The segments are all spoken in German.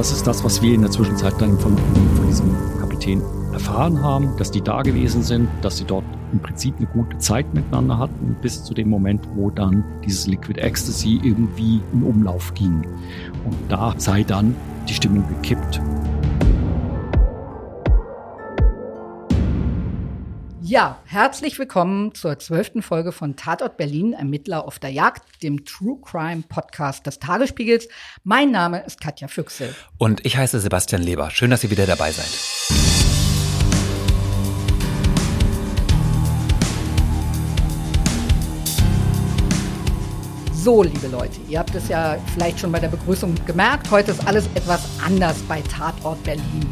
das ist das, was wir in der Zwischenzeit dann von, von diesem Kapitän erfahren haben, dass die da gewesen sind, dass sie dort im Prinzip eine gute Zeit miteinander hatten, bis zu dem Moment, wo dann dieses Liquid Ecstasy irgendwie in Umlauf ging. Und da sei dann die Stimmung gekippt. Ja, herzlich willkommen zur zwölften Folge von Tatort Berlin, Ermittler auf der Jagd, dem True Crime Podcast des Tagesspiegels. Mein Name ist Katja Füchsel. Und ich heiße Sebastian Leber. Schön, dass ihr wieder dabei seid. So, liebe Leute, ihr habt es ja vielleicht schon bei der Begrüßung gemerkt. Heute ist alles etwas anders bei Tatort Berlin.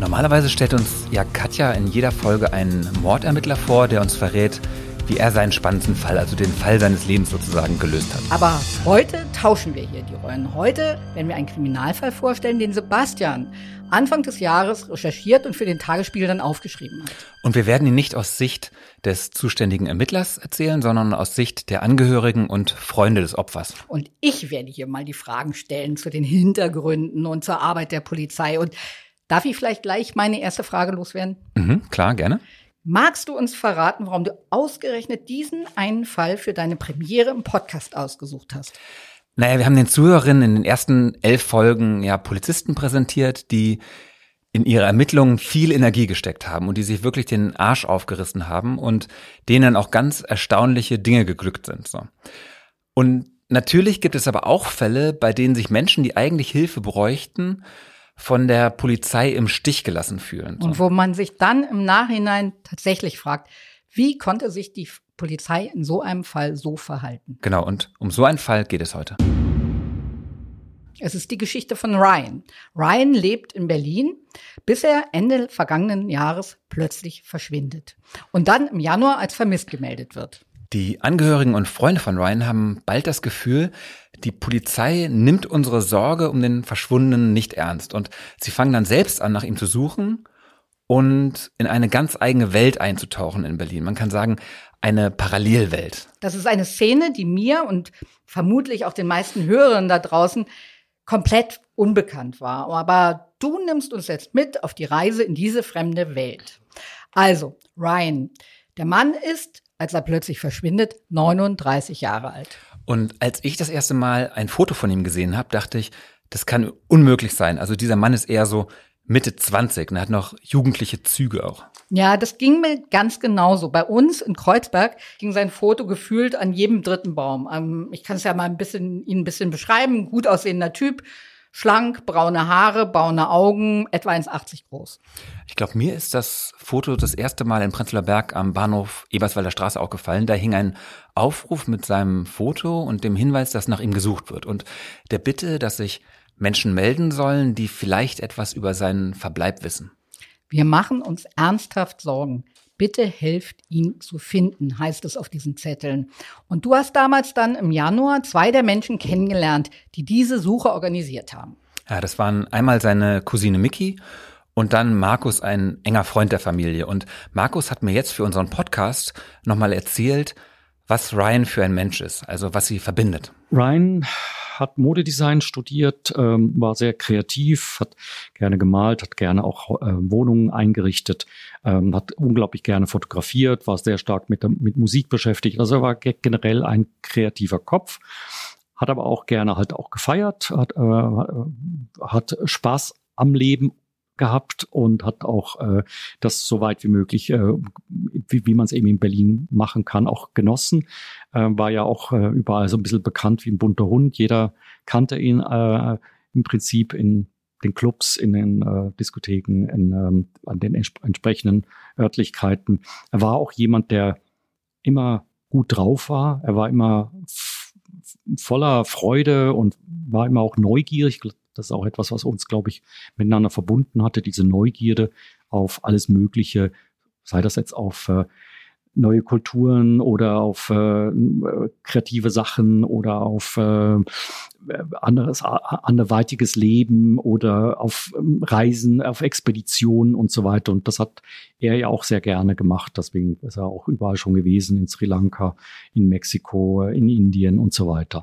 Normalerweise stellt uns ja Katja in jeder Folge einen Mordermittler vor, der uns verrät, wie er seinen spannendsten Fall, also den Fall seines Lebens sozusagen, gelöst hat. Aber heute tauschen wir hier die Rollen. Heute werden wir einen Kriminalfall vorstellen, den Sebastian Anfang des Jahres recherchiert und für den Tagesspiegel dann aufgeschrieben hat. Und wir werden ihn nicht aus Sicht des zuständigen Ermittlers erzählen, sondern aus Sicht der Angehörigen und Freunde des Opfers. Und ich werde hier mal die Fragen stellen zu den Hintergründen und zur Arbeit der Polizei und Darf ich vielleicht gleich meine erste Frage loswerden? Mhm, klar, gerne. Magst du uns verraten, warum du ausgerechnet diesen einen Fall für deine Premiere im Podcast ausgesucht hast? Naja, wir haben den Zuhörerinnen in den ersten elf Folgen ja Polizisten präsentiert, die in ihre Ermittlungen viel Energie gesteckt haben und die sich wirklich den Arsch aufgerissen haben und denen auch ganz erstaunliche Dinge geglückt sind. So. Und natürlich gibt es aber auch Fälle, bei denen sich Menschen, die eigentlich Hilfe bräuchten, von der Polizei im Stich gelassen fühlen. Und wo man sich dann im Nachhinein tatsächlich fragt, wie konnte sich die Polizei in so einem Fall so verhalten? Genau, und um so einen Fall geht es heute. Es ist die Geschichte von Ryan. Ryan lebt in Berlin, bis er Ende vergangenen Jahres plötzlich verschwindet und dann im Januar als vermisst gemeldet wird. Die Angehörigen und Freunde von Ryan haben bald das Gefühl, die Polizei nimmt unsere Sorge um den Verschwundenen nicht ernst und sie fangen dann selbst an, nach ihm zu suchen und in eine ganz eigene Welt einzutauchen in Berlin. Man kann sagen, eine Parallelwelt. Das ist eine Szene, die mir und vermutlich auch den meisten Hörern da draußen komplett unbekannt war. Aber du nimmst uns jetzt mit auf die Reise in diese fremde Welt. Also, Ryan, der Mann ist als er plötzlich verschwindet, 39 Jahre alt. Und als ich das erste Mal ein Foto von ihm gesehen habe, dachte ich, das kann unmöglich sein. Also dieser Mann ist eher so Mitte 20 und hat noch jugendliche Züge auch. Ja, das ging mir ganz genauso. Bei uns in Kreuzberg ging sein Foto gefühlt an jedem dritten Baum. Ähm, ich kann es ja mal ein bisschen, ihn ein bisschen beschreiben. Gut aussehender Typ, schlank, braune Haare, braune Augen, etwa 1,80 groß. Ich glaube, mir ist das Foto das erste Mal in Prenzlauer Berg am Bahnhof Eberswalder Straße auch gefallen. Da hing ein Aufruf mit seinem Foto und dem Hinweis, dass nach ihm gesucht wird und der Bitte, dass sich Menschen melden sollen, die vielleicht etwas über seinen Verbleib wissen. Wir machen uns ernsthaft Sorgen. Bitte helft ihn zu finden, heißt es auf diesen Zetteln. Und du hast damals dann im Januar zwei der Menschen kennengelernt, die diese Suche organisiert haben. Ja, das waren einmal seine Cousine Mickey und dann Markus, ein enger Freund der Familie. Und Markus hat mir jetzt für unseren Podcast nochmal erzählt, was Ryan für ein Mensch ist, also was sie verbindet. Ryan hat Modedesign studiert, ähm, war sehr kreativ, hat gerne gemalt, hat gerne auch äh, Wohnungen eingerichtet, ähm, hat unglaublich gerne fotografiert, war sehr stark mit, mit Musik beschäftigt. Also er war generell ein kreativer Kopf hat aber auch gerne halt auch gefeiert, hat, äh, hat Spaß am Leben gehabt und hat auch äh, das so weit wie möglich, äh, wie, wie man es eben in Berlin machen kann, auch genossen. Äh, war ja auch äh, überall so ein bisschen bekannt wie ein bunter Hund. Jeder kannte ihn äh, im Prinzip in den Clubs, in den äh, Diskotheken, in, ähm, an den entsp entsprechenden Örtlichkeiten. Er war auch jemand, der immer gut drauf war. Er war immer voller Freude und war immer auch neugierig. Das ist auch etwas, was uns, glaube ich, miteinander verbunden hatte, diese Neugierde auf alles Mögliche, sei das jetzt auf äh, neue Kulturen oder auf äh, kreative Sachen oder auf äh, anderes, anderweitiges Leben oder auf ähm, Reisen, auf Expeditionen und so weiter. Und das hat er ja auch sehr gerne gemacht. Deswegen ist er auch überall schon gewesen, in Sri Lanka, in Mexiko, in Indien und so weiter.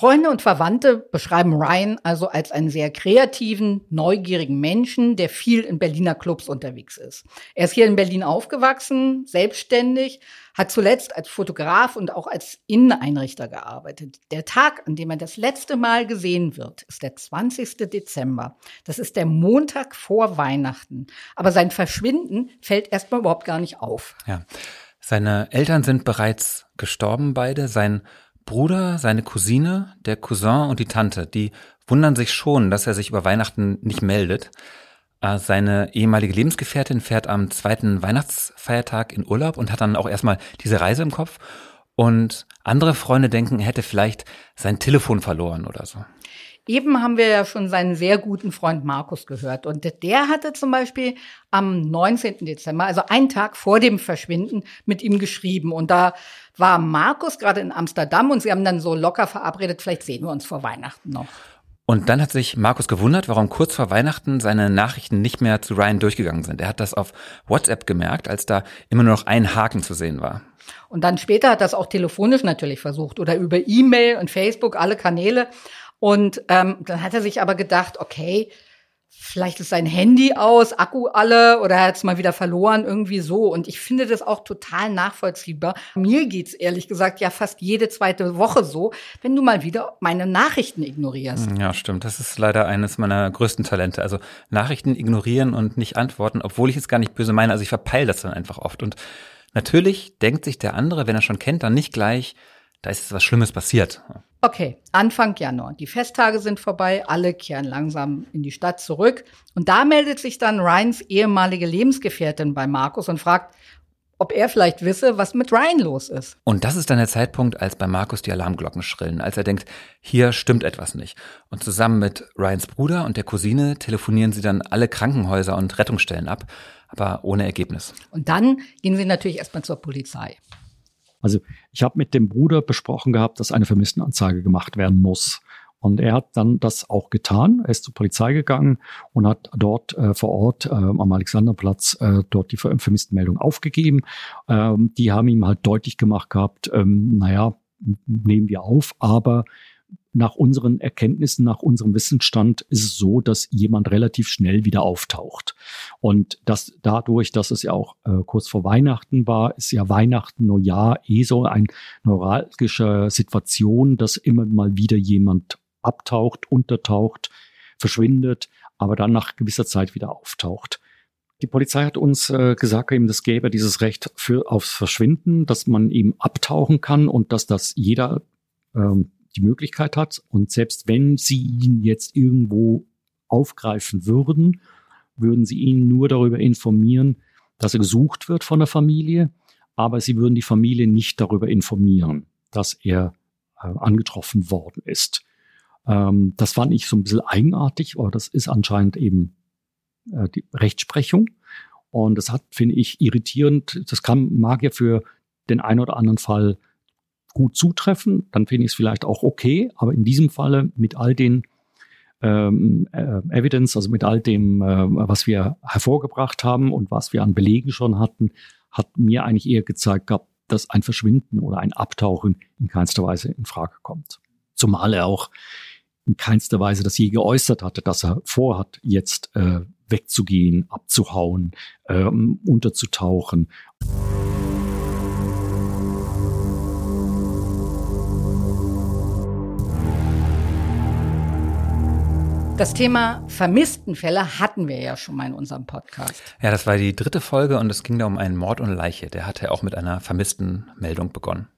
Freunde und Verwandte beschreiben Ryan also als einen sehr kreativen, neugierigen Menschen, der viel in Berliner Clubs unterwegs ist. Er ist hier in Berlin aufgewachsen, selbstständig, hat zuletzt als Fotograf und auch als Inneneinrichter gearbeitet. Der Tag, an dem er das letzte Mal gesehen wird, ist der 20. Dezember. Das ist der Montag vor Weihnachten. Aber sein Verschwinden fällt erstmal überhaupt gar nicht auf. Ja. Seine Eltern sind bereits gestorben, beide. Sein Bruder, seine Cousine, der Cousin und die Tante, die wundern sich schon, dass er sich über Weihnachten nicht meldet. Äh, seine ehemalige Lebensgefährtin fährt am zweiten Weihnachtsfeiertag in Urlaub und hat dann auch erstmal diese Reise im Kopf. Und andere Freunde denken, er hätte vielleicht sein Telefon verloren oder so. Eben haben wir ja schon seinen sehr guten Freund Markus gehört. Und der hatte zum Beispiel am 19. Dezember, also einen Tag vor dem Verschwinden, mit ihm geschrieben. Und da war Markus gerade in Amsterdam und sie haben dann so locker verabredet, vielleicht sehen wir uns vor Weihnachten noch. Und dann hat sich Markus gewundert, warum kurz vor Weihnachten seine Nachrichten nicht mehr zu Ryan durchgegangen sind. Er hat das auf WhatsApp gemerkt, als da immer nur noch ein Haken zu sehen war. Und dann später hat das auch telefonisch natürlich versucht oder über E-Mail und Facebook, alle Kanäle. Und ähm, dann hat er sich aber gedacht, okay, vielleicht ist sein Handy aus, Akku alle oder er hat es mal wieder verloren, irgendwie so. Und ich finde das auch total nachvollziehbar. Mir geht's ehrlich gesagt ja fast jede zweite Woche so, wenn du mal wieder meine Nachrichten ignorierst. Ja, stimmt. Das ist leider eines meiner größten Talente. Also Nachrichten ignorieren und nicht antworten, obwohl ich es gar nicht böse meine. Also ich verpeile das dann einfach oft. Und natürlich denkt sich der andere, wenn er schon kennt, dann nicht gleich, da ist was Schlimmes passiert. Okay, Anfang Januar. Die Festtage sind vorbei, alle kehren langsam in die Stadt zurück. Und da meldet sich dann Ryans ehemalige Lebensgefährtin bei Markus und fragt, ob er vielleicht wisse, was mit Ryan los ist. Und das ist dann der Zeitpunkt, als bei Markus die Alarmglocken schrillen, als er denkt, hier stimmt etwas nicht. Und zusammen mit Ryans Bruder und der Cousine telefonieren sie dann alle Krankenhäuser und Rettungsstellen ab, aber ohne Ergebnis. Und dann gehen sie natürlich erstmal zur Polizei. Also ich habe mit dem Bruder besprochen gehabt, dass eine Vermisstenanzeige gemacht werden muss. Und er hat dann das auch getan. Er ist zur Polizei gegangen und hat dort äh, vor Ort äh, am Alexanderplatz äh, dort die Ver Vermisstenmeldung aufgegeben. Ähm, die haben ihm halt deutlich gemacht gehabt, ähm, naja, nehmen wir auf, aber nach unseren Erkenntnissen, nach unserem Wissensstand ist es so, dass jemand relativ schnell wieder auftaucht. Und das dadurch, dass es ja auch äh, kurz vor Weihnachten war, ist ja Weihnachten, Neujahr eh so eine neuralgische Situation, dass immer mal wieder jemand abtaucht, untertaucht, verschwindet, aber dann nach gewisser Zeit wieder auftaucht. Die Polizei hat uns äh, gesagt, eben das gäbe dieses Recht für aufs Verschwinden, dass man eben abtauchen kann und dass das jeder ähm, die Möglichkeit hat. Und selbst wenn sie ihn jetzt irgendwo aufgreifen würden, würden sie ihn nur darüber informieren, dass er gesucht wird von der Familie, aber sie würden die Familie nicht darüber informieren, dass er äh, angetroffen worden ist. Ähm, das fand ich so ein bisschen eigenartig, aber das ist anscheinend eben äh, die Rechtsprechung. Und das hat, finde ich, irritierend. Das kann, mag ja für den einen oder anderen Fall gut zutreffen, dann finde ich es vielleicht auch okay. Aber in diesem Falle mit all den ähm, äh, Evidence, also mit all dem, äh, was wir hervorgebracht haben und was wir an Belegen schon hatten, hat mir eigentlich eher gezeigt gehabt, dass ein Verschwinden oder ein Abtauchen in keinster Weise in Frage kommt. Zumal er auch in keinster Weise das je geäußert hatte, dass er vorhat, jetzt äh, wegzugehen, abzuhauen, ähm, unterzutauchen. Das Thema Vermisstenfälle hatten wir ja schon mal in unserem Podcast. Ja, das war die dritte Folge und es ging da um einen Mord und Leiche. Der hatte auch mit einer Vermisstenmeldung begonnen.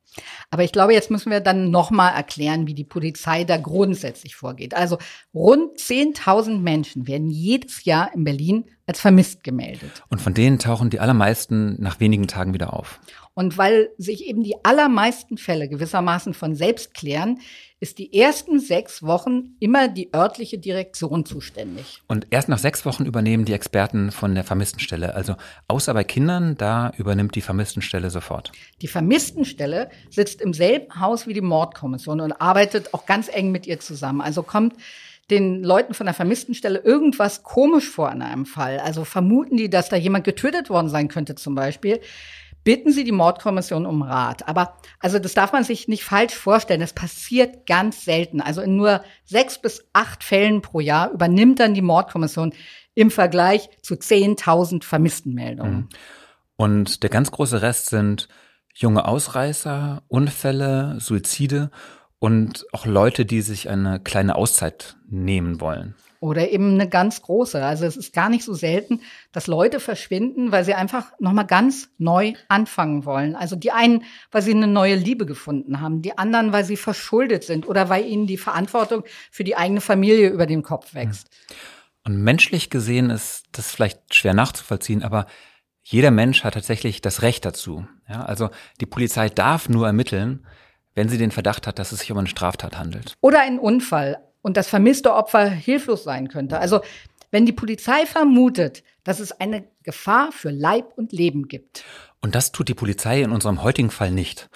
Aber ich glaube, jetzt müssen wir dann nochmal erklären, wie die Polizei da grundsätzlich vorgeht. Also rund 10.000 Menschen werden jedes Jahr in Berlin als vermisst gemeldet. Und von denen tauchen die allermeisten nach wenigen Tagen wieder auf. Und weil sich eben die allermeisten Fälle gewissermaßen von selbst klären, ist die ersten sechs Wochen immer die örtliche Direktion zuständig. Und erst nach sechs Wochen übernehmen die Experten von der Vermisstenstelle. Also außer bei Kindern, da übernimmt die Vermisstenstelle sofort. Die Vermisstenstelle sitzt im selben Haus wie die Mordkommission und arbeitet auch ganz eng mit ihr zusammen. Also kommt den Leuten von der Vermisstenstelle irgendwas komisch vor an einem Fall. Also vermuten die, dass da jemand getötet worden sein könnte zum Beispiel bitten Sie die Mordkommission um Rat. Aber also das darf man sich nicht falsch vorstellen. Das passiert ganz selten. Also in nur sechs bis acht Fällen pro Jahr übernimmt dann die Mordkommission im Vergleich zu 10.000 Vermisstenmeldungen. Mhm. Und der ganz große Rest sind junge Ausreißer, Unfälle, Suizide und auch Leute, die sich eine kleine Auszeit nehmen wollen. Oder eben eine ganz große. Also es ist gar nicht so selten, dass Leute verschwinden, weil sie einfach nochmal ganz neu anfangen wollen. Also die einen, weil sie eine neue Liebe gefunden haben, die anderen, weil sie verschuldet sind oder weil ihnen die Verantwortung für die eigene Familie über den Kopf wächst. Und menschlich gesehen ist das vielleicht schwer nachzuvollziehen, aber jeder Mensch hat tatsächlich das Recht dazu. Ja, also die Polizei darf nur ermitteln, wenn sie den Verdacht hat, dass es sich um eine Straftat handelt. Oder einen Unfall und das vermisste Opfer hilflos sein könnte. Also wenn die Polizei vermutet, dass es eine Gefahr für Leib und Leben gibt. Und das tut die Polizei in unserem heutigen Fall nicht.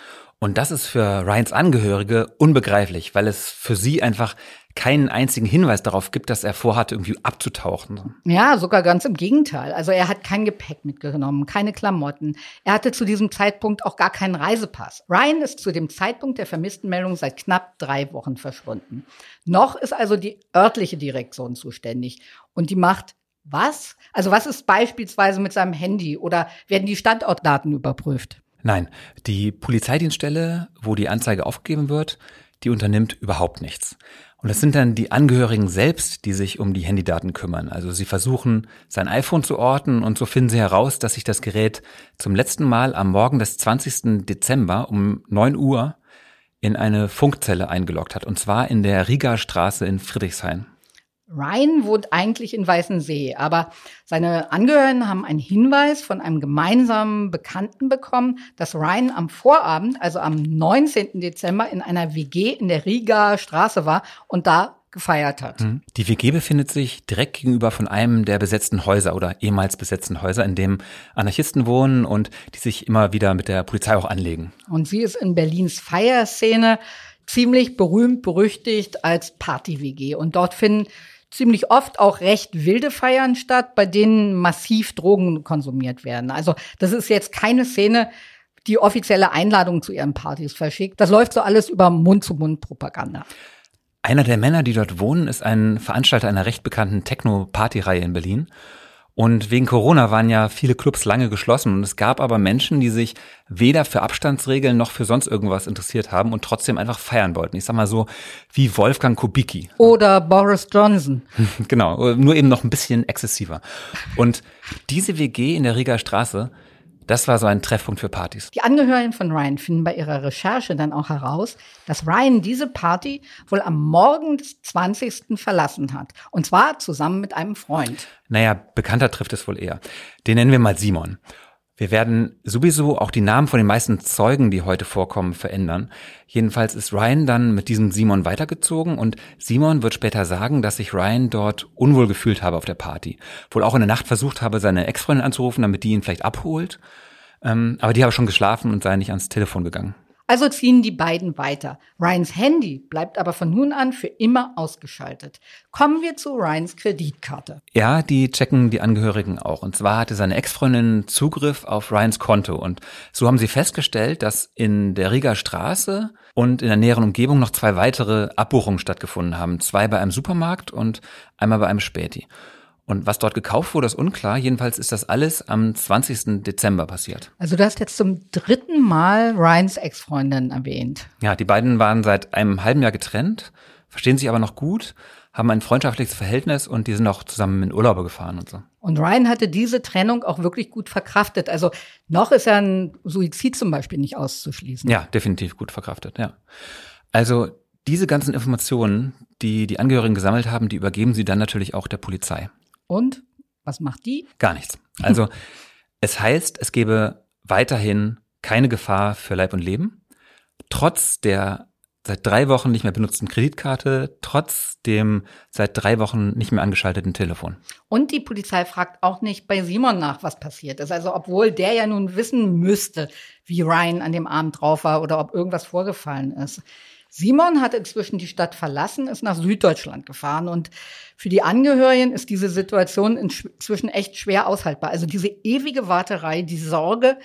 Und das ist für Ryans Angehörige unbegreiflich, weil es für sie einfach keinen einzigen Hinweis darauf gibt, dass er vorhat, irgendwie abzutauchen. Ja, sogar ganz im Gegenteil. Also er hat kein Gepäck mitgenommen, keine Klamotten. Er hatte zu diesem Zeitpunkt auch gar keinen Reisepass. Ryan ist zu dem Zeitpunkt der vermissten Meldung seit knapp drei Wochen verschwunden. Noch ist also die örtliche Direktion zuständig und die macht was? Also was ist beispielsweise mit seinem Handy oder werden die Standortdaten überprüft? Nein, die Polizeidienststelle, wo die Anzeige aufgegeben wird, die unternimmt überhaupt nichts. Und es sind dann die Angehörigen selbst, die sich um die Handydaten kümmern. Also sie versuchen, sein iPhone zu orten und so finden sie heraus, dass sich das Gerät zum letzten Mal am Morgen des 20. Dezember um 9 Uhr in eine Funkzelle eingeloggt hat. Und zwar in der Riga Straße in Friedrichshain. Ryan wohnt eigentlich in Weißensee, aber seine Angehörigen haben einen Hinweis von einem gemeinsamen Bekannten bekommen, dass Ryan am Vorabend, also am 19. Dezember, in einer WG in der Riga Straße war und da gefeiert hat. Mhm. Die WG befindet sich direkt gegenüber von einem der besetzten Häuser oder ehemals besetzten Häuser, in dem Anarchisten wohnen und die sich immer wieder mit der Polizei auch anlegen. Und sie ist in Berlins Feierszene ziemlich berühmt, berüchtigt als Party-WG. Und dort finden ziemlich oft auch recht wilde Feiern statt, bei denen massiv Drogen konsumiert werden. Also das ist jetzt keine Szene, die offizielle Einladungen zu ihren Partys verschickt. Das läuft so alles über Mund-zu-Mund-Propaganda. Einer der Männer, die dort wohnen, ist ein Veranstalter einer recht bekannten Techno-Party-Reihe in Berlin. Und wegen Corona waren ja viele Clubs lange geschlossen und es gab aber Menschen, die sich weder für Abstandsregeln noch für sonst irgendwas interessiert haben und trotzdem einfach feiern wollten. Ich sag mal so wie Wolfgang Kubicki. Oder Boris Johnson. genau, nur eben noch ein bisschen exzessiver. Und diese WG in der Riga Straße, das war so ein Treffpunkt für Partys. Die Angehörigen von Ryan finden bei ihrer Recherche dann auch heraus, dass Ryan diese Party wohl am Morgen des 20. verlassen hat. Und zwar zusammen mit einem Freund. Naja, bekannter trifft es wohl eher. Den nennen wir mal Simon. Wir werden sowieso auch die Namen von den meisten Zeugen, die heute vorkommen, verändern. Jedenfalls ist Ryan dann mit diesem Simon weitergezogen und Simon wird später sagen, dass sich Ryan dort unwohl gefühlt habe auf der Party. Wohl auch in der Nacht versucht habe, seine Ex-Freundin anzurufen, damit die ihn vielleicht abholt. Ähm, aber die habe schon geschlafen und sei nicht ans Telefon gegangen. Also ziehen die beiden weiter. Ryans Handy bleibt aber von nun an für immer ausgeschaltet. Kommen wir zu Ryans Kreditkarte. Ja, die checken die Angehörigen auch. Und zwar hatte seine Ex-Freundin Zugriff auf Ryans Konto. Und so haben sie festgestellt, dass in der Riga Straße und in der näheren Umgebung noch zwei weitere Abbuchungen stattgefunden haben. Zwei bei einem Supermarkt und einmal bei einem Späti. Und was dort gekauft wurde, ist unklar. Jedenfalls ist das alles am 20. Dezember passiert. Also du hast jetzt zum dritten Mal Ryans Ex-Freundin erwähnt. Ja, die beiden waren seit einem halben Jahr getrennt, verstehen sich aber noch gut, haben ein freundschaftliches Verhältnis und die sind auch zusammen in Urlaube gefahren und so. Und Ryan hatte diese Trennung auch wirklich gut verkraftet. Also noch ist ja ein Suizid zum Beispiel nicht auszuschließen. Ja, definitiv gut verkraftet, ja. Also diese ganzen Informationen, die die Angehörigen gesammelt haben, die übergeben sie dann natürlich auch der Polizei. Und was macht die? Gar nichts. Also es heißt, es gebe weiterhin keine Gefahr für Leib und Leben, trotz der seit drei Wochen nicht mehr benutzten Kreditkarte, trotz dem seit drei Wochen nicht mehr angeschalteten Telefon. Und die Polizei fragt auch nicht bei Simon nach, was passiert ist. Also obwohl der ja nun wissen müsste, wie Ryan an dem Abend drauf war oder ob irgendwas vorgefallen ist. Simon hat inzwischen die Stadt verlassen, ist nach Süddeutschland gefahren und für die Angehörigen ist diese Situation inzwischen echt schwer aushaltbar. Also diese ewige Warterei, die Sorge,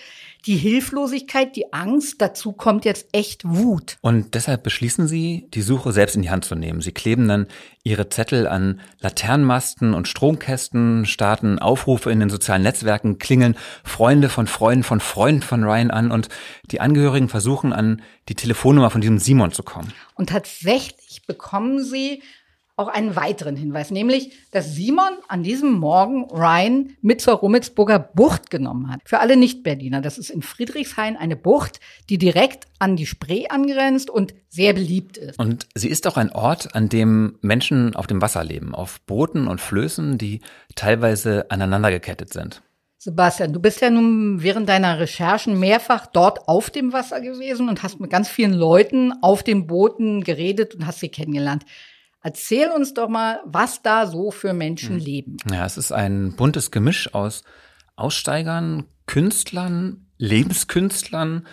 die Hilflosigkeit, die Angst, dazu kommt jetzt echt Wut. Und deshalb beschließen sie, die Suche selbst in die Hand zu nehmen. Sie kleben dann ihre Zettel an Laternenmasten und Stromkästen, starten Aufrufe in den sozialen Netzwerken, klingeln Freunde von Freunden von Freunden von Ryan an und die Angehörigen versuchen an die Telefonnummer von diesem Simon zu kommen. Und tatsächlich bekommen sie auch einen weiteren Hinweis, nämlich, dass Simon an diesem Morgen Ryan mit zur Rummelsburger Bucht genommen hat. Für alle Nicht-Berliner, das ist in Friedrichshain eine Bucht, die direkt an die Spree angrenzt und sehr beliebt ist. Und sie ist auch ein Ort, an dem Menschen auf dem Wasser leben, auf Booten und Flößen, die teilweise aneinander gekettet sind. Sebastian, du bist ja nun während deiner Recherchen mehrfach dort auf dem Wasser gewesen und hast mit ganz vielen Leuten auf den Booten geredet und hast sie kennengelernt. Erzähl uns doch mal, was da so für Menschen hm. leben. Ja, es ist ein buntes Gemisch aus Aussteigern, Künstlern, Lebenskünstlern,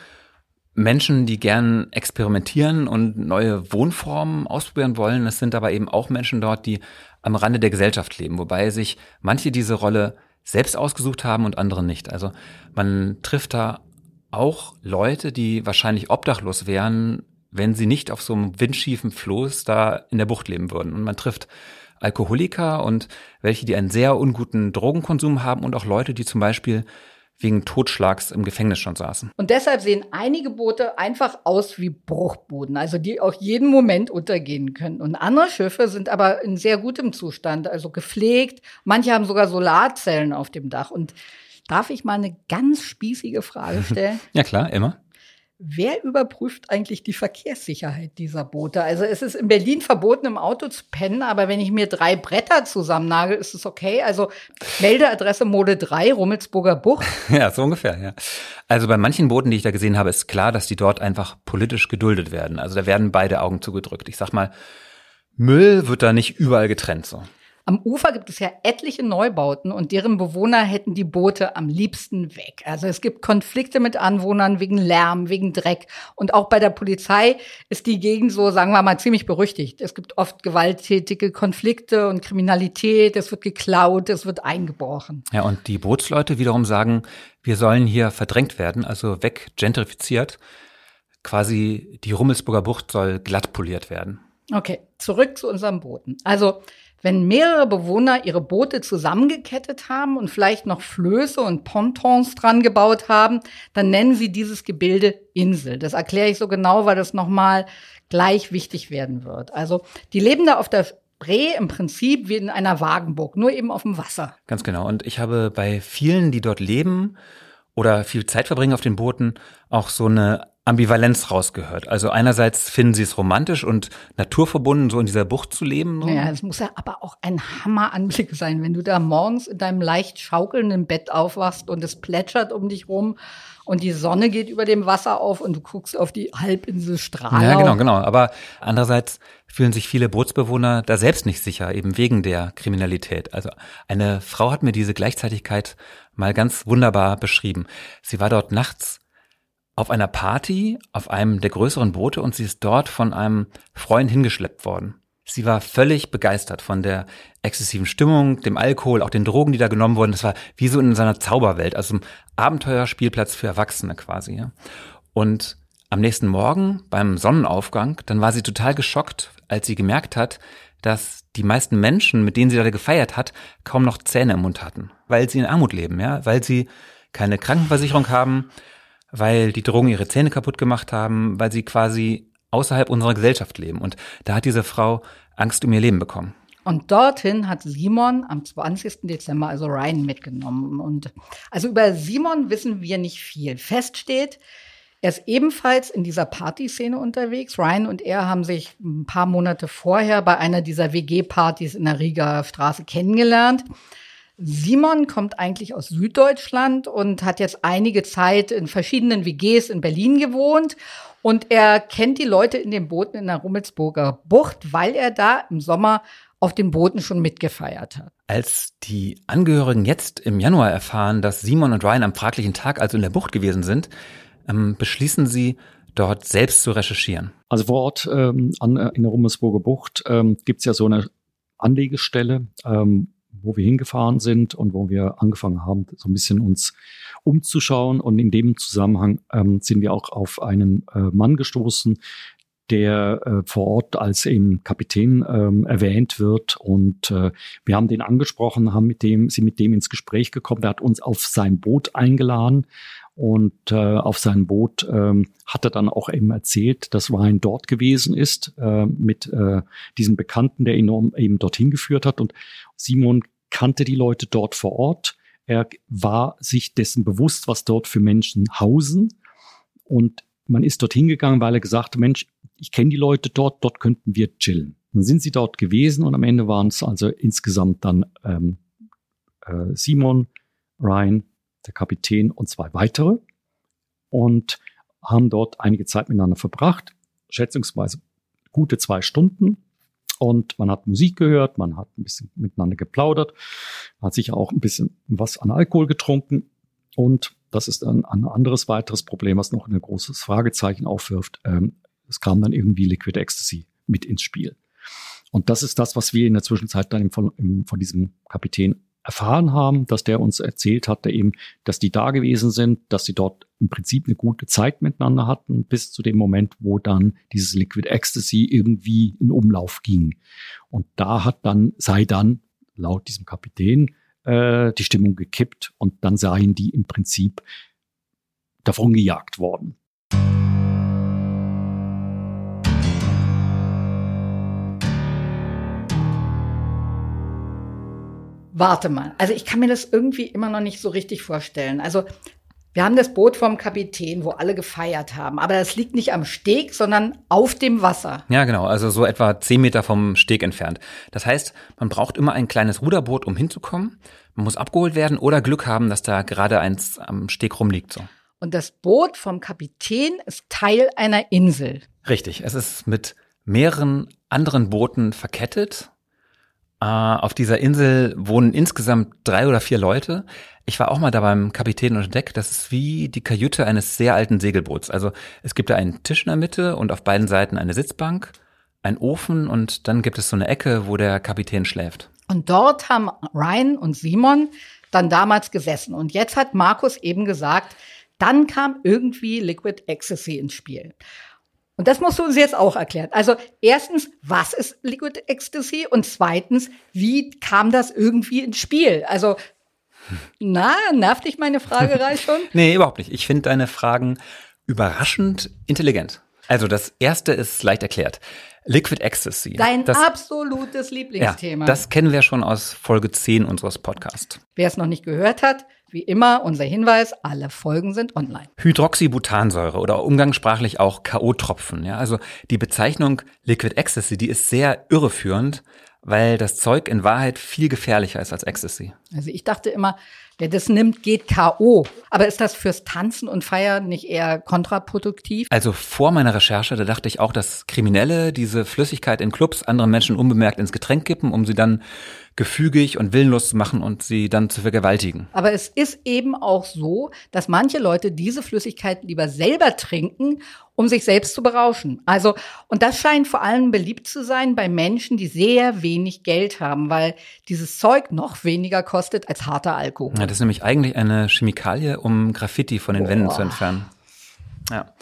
Menschen, die gern experimentieren und neue Wohnformen ausprobieren wollen. Es sind aber eben auch Menschen dort, die am Rande der Gesellschaft leben, wobei sich manche diese Rolle selbst ausgesucht haben und andere nicht. Also man trifft da auch Leute, die wahrscheinlich obdachlos wären, wenn sie nicht auf so einem windschiefen Floß da in der Bucht leben würden. Und man trifft Alkoholiker und welche, die einen sehr unguten Drogenkonsum haben und auch Leute, die zum Beispiel wegen Totschlags im Gefängnis schon saßen. Und deshalb sehen einige Boote einfach aus wie Bruchbuden, also die auch jeden Moment untergehen können. Und andere Schiffe sind aber in sehr gutem Zustand, also gepflegt. Manche haben sogar Solarzellen auf dem Dach. Und darf ich mal eine ganz spießige Frage stellen? ja klar, immer. Wer überprüft eigentlich die Verkehrssicherheit dieser Boote? Also es ist in Berlin verboten, im Auto zu pennen, aber wenn ich mir drei Bretter zusammennagel, ist es okay. Also Meldeadresse Mode 3, Rummelsburger Bucht. Ja, so ungefähr, ja. Also bei manchen Booten, die ich da gesehen habe, ist klar, dass die dort einfach politisch geduldet werden. Also da werden beide Augen zugedrückt. Ich sag mal, Müll wird da nicht überall getrennt so. Am Ufer gibt es ja etliche Neubauten und deren Bewohner hätten die Boote am liebsten weg. Also es gibt Konflikte mit Anwohnern wegen Lärm, wegen Dreck. Und auch bei der Polizei ist die Gegend so, sagen wir mal, ziemlich berüchtigt. Es gibt oft gewalttätige Konflikte und Kriminalität. Es wird geklaut, es wird eingebrochen. Ja, und die Bootsleute wiederum sagen, wir sollen hier verdrängt werden, also weg gentrifiziert. Quasi die Rummelsburger Bucht soll glatt poliert werden. Okay, zurück zu unserem Booten. Also wenn mehrere Bewohner ihre Boote zusammengekettet haben und vielleicht noch Flöße und Pontons dran gebaut haben, dann nennen sie dieses Gebilde Insel. Das erkläre ich so genau, weil das nochmal gleich wichtig werden wird. Also die leben da auf der Spree im Prinzip wie in einer Wagenburg, nur eben auf dem Wasser. Ganz genau. Und ich habe bei vielen, die dort leben oder viel Zeit verbringen auf den Booten, auch so eine Ambivalenz rausgehört. Also einerseits finden sie es romantisch und naturverbunden, so in dieser Bucht zu leben. So. Ja, es muss ja aber auch ein Hammeranblick sein, wenn du da morgens in deinem leicht schaukelnden Bett aufwachst und es plätschert um dich rum und die Sonne geht über dem Wasser auf und du guckst auf die Halbinsel Strahlung. Ja, genau, genau. Aber andererseits fühlen sich viele Bootsbewohner da selbst nicht sicher, eben wegen der Kriminalität. Also eine Frau hat mir diese Gleichzeitigkeit mal ganz wunderbar beschrieben. Sie war dort nachts auf einer Party auf einem der größeren Boote und sie ist dort von einem Freund hingeschleppt worden. Sie war völlig begeistert von der exzessiven Stimmung, dem Alkohol, auch den Drogen, die da genommen wurden. Das war wie so in seiner Zauberwelt, also ein Abenteuerspielplatz für Erwachsene quasi. Ja. Und am nächsten Morgen beim Sonnenaufgang, dann war sie total geschockt, als sie gemerkt hat, dass die meisten Menschen, mit denen sie da gefeiert hat, kaum noch Zähne im Mund hatten, weil sie in Armut leben, ja, weil sie keine Krankenversicherung haben, weil die Drogen ihre Zähne kaputt gemacht haben, weil sie quasi außerhalb unserer Gesellschaft leben. Und da hat diese Frau Angst um ihr Leben bekommen. Und dorthin hat Simon am 20. Dezember also Ryan mitgenommen. Und also über Simon wissen wir nicht viel. Fest steht, er ist ebenfalls in dieser Partyszene unterwegs. Ryan und er haben sich ein paar Monate vorher bei einer dieser WG-Partys in der Rieger Straße kennengelernt. Simon kommt eigentlich aus Süddeutschland und hat jetzt einige Zeit in verschiedenen WGs in Berlin gewohnt. Und er kennt die Leute in den Booten in der Rummelsburger Bucht, weil er da im Sommer auf den Booten schon mitgefeiert hat. Als die Angehörigen jetzt im Januar erfahren, dass Simon und Ryan am fraglichen Tag also in der Bucht gewesen sind, ähm, beschließen sie, dort selbst zu recherchieren. Also vor Ort ähm, an, äh, in der Rummelsburger Bucht ähm, gibt es ja so eine Anlegestelle, ähm, wo wir hingefahren sind und wo wir angefangen haben, so ein bisschen uns umzuschauen. Und in dem Zusammenhang ähm, sind wir auch auf einen äh, Mann gestoßen, der äh, vor Ort als eben Kapitän ähm, erwähnt wird. Und äh, wir haben den angesprochen, haben mit dem, sind mit dem ins Gespräch gekommen. Der hat uns auf sein Boot eingeladen. Und äh, auf sein Boot ähm, hat er dann auch eben erzählt, dass Ryan dort gewesen ist äh, mit äh, diesem Bekannten, der ihn eben dorthin geführt hat. Und Simon kannte die Leute dort vor Ort. Er war sich dessen bewusst, was dort für Menschen hausen. Und man ist dorthin gegangen, weil er gesagt hat, Mensch, ich kenne die Leute dort, dort könnten wir chillen. Dann sind sie dort gewesen und am Ende waren es also insgesamt dann ähm, äh, Simon, Ryan, der Kapitän und zwei weitere und haben dort einige Zeit miteinander verbracht, schätzungsweise gute zwei Stunden. Und man hat Musik gehört, man hat ein bisschen miteinander geplaudert, hat sich auch ein bisschen was an Alkohol getrunken. Und das ist dann ein anderes weiteres Problem, was noch ein großes Fragezeichen aufwirft. Ähm, es kam dann irgendwie Liquid Ecstasy mit ins Spiel. Und das ist das, was wir in der Zwischenzeit dann von, von diesem Kapitän erfahren haben, dass der uns erzählt hatte, eben, dass die da gewesen sind, dass sie dort im Prinzip eine gute Zeit miteinander hatten, bis zu dem Moment, wo dann dieses Liquid Ecstasy irgendwie in Umlauf ging. Und da hat dann, sei dann, laut diesem Kapitän, äh, die Stimmung gekippt und dann seien die im Prinzip davon gejagt worden. Warte mal. Also ich kann mir das irgendwie immer noch nicht so richtig vorstellen. Also wir haben das Boot vom Kapitän, wo alle gefeiert haben. Aber das liegt nicht am Steg, sondern auf dem Wasser. Ja, genau. Also so etwa zehn Meter vom Steg entfernt. Das heißt, man braucht immer ein kleines Ruderboot, um hinzukommen. Man muss abgeholt werden oder Glück haben, dass da gerade eins am Steg rumliegt. So. Und das Boot vom Kapitän ist Teil einer Insel. Richtig. Es ist mit mehreren anderen Booten verkettet äh, auf dieser Insel wohnen insgesamt drei oder vier Leute. Ich war auch mal da beim Kapitän unter Deck. Das ist wie die Kajüte eines sehr alten Segelboots. Also es gibt da einen Tisch in der Mitte und auf beiden Seiten eine Sitzbank, ein Ofen und dann gibt es so eine Ecke, wo der Kapitän schläft. Und dort haben Ryan und Simon dann damals gesessen. Und jetzt hat Markus eben gesagt, dann kam irgendwie Liquid Ecstasy ins Spiel. Und das musst du uns jetzt auch erklären. Also erstens, was ist Liquid Ecstasy? Und zweitens, wie kam das irgendwie ins Spiel? Also, na, nervt dich meine Fragerei schon? nee, überhaupt nicht. Ich finde deine Fragen überraschend intelligent. Also das erste ist leicht erklärt. Liquid Ecstasy. Dein das, absolutes Lieblingsthema. Ja, das kennen wir schon aus Folge 10 unseres Podcasts. Wer es noch nicht gehört hat, wie immer unser Hinweis, alle Folgen sind online. Hydroxybutansäure oder umgangssprachlich auch K.O.-Tropfen. Ja, also die Bezeichnung Liquid Ecstasy, die ist sehr irreführend, weil das Zeug in Wahrheit viel gefährlicher ist als Ecstasy. Also ich dachte immer, wer das nimmt, geht K.O. Aber ist das fürs Tanzen und Feiern nicht eher kontraproduktiv? Also vor meiner Recherche, da dachte ich auch, dass Kriminelle diese Flüssigkeit in Clubs anderen Menschen unbemerkt ins Getränk kippen, um sie dann gefügig und willenlos zu machen und sie dann zu vergewaltigen. Aber es ist eben auch so, dass manche Leute diese Flüssigkeit lieber selber trinken, um sich selbst zu berauschen. Also, und das scheint vor allem beliebt zu sein bei Menschen, die sehr wenig Geld haben, weil dieses Zeug noch weniger kostet als harter Alkohol. Ja, das ist nämlich eigentlich eine Chemikalie, um Graffiti von den Boah. Wänden zu entfernen. Ja.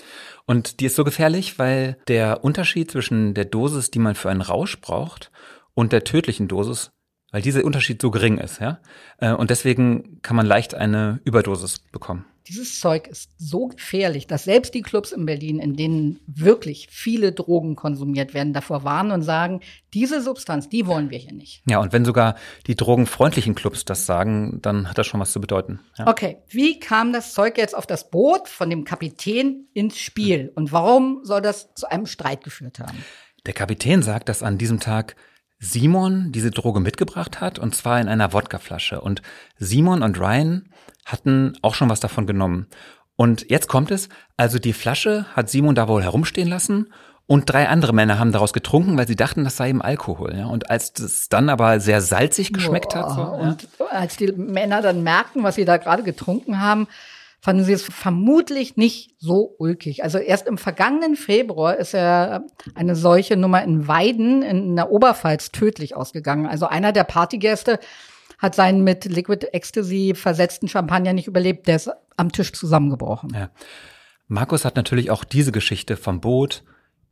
Und die ist so gefährlich, weil der Unterschied zwischen der Dosis, die man für einen Rausch braucht, und der tödlichen Dosis weil dieser Unterschied so gering ist, ja. Äh, und deswegen kann man leicht eine Überdosis bekommen. Dieses Zeug ist so gefährlich, dass selbst die Clubs in Berlin, in denen wirklich viele Drogen konsumiert werden, davor warnen und sagen, diese Substanz, die wollen wir hier nicht. Ja, und wenn sogar die drogenfreundlichen Clubs das sagen, dann hat das schon was zu bedeuten. Ja. Okay, wie kam das Zeug jetzt auf das Boot von dem Kapitän ins Spiel und warum soll das zu einem Streit geführt haben? Der Kapitän sagt, dass an diesem Tag Simon diese Droge mitgebracht hat und zwar in einer Wodkaflasche. Und Simon und Ryan hatten auch schon was davon genommen. Und jetzt kommt es, also die Flasche hat Simon da wohl herumstehen lassen und drei andere Männer haben daraus getrunken, weil sie dachten, das sei eben Alkohol. Ja. Und als es dann aber sehr salzig geschmeckt Boah, hat. So, und ja. als die Männer dann merkten, was sie da gerade getrunken haben, fanden sie es vermutlich nicht so ulkig. Also erst im vergangenen Februar ist ja eine solche Nummer in Weiden in der Oberpfalz tödlich ausgegangen. Also einer der Partygäste hat seinen mit Liquid Ecstasy versetzten Champagner nicht überlebt. Der ist am Tisch zusammengebrochen. Ja. Markus hat natürlich auch diese Geschichte vom Boot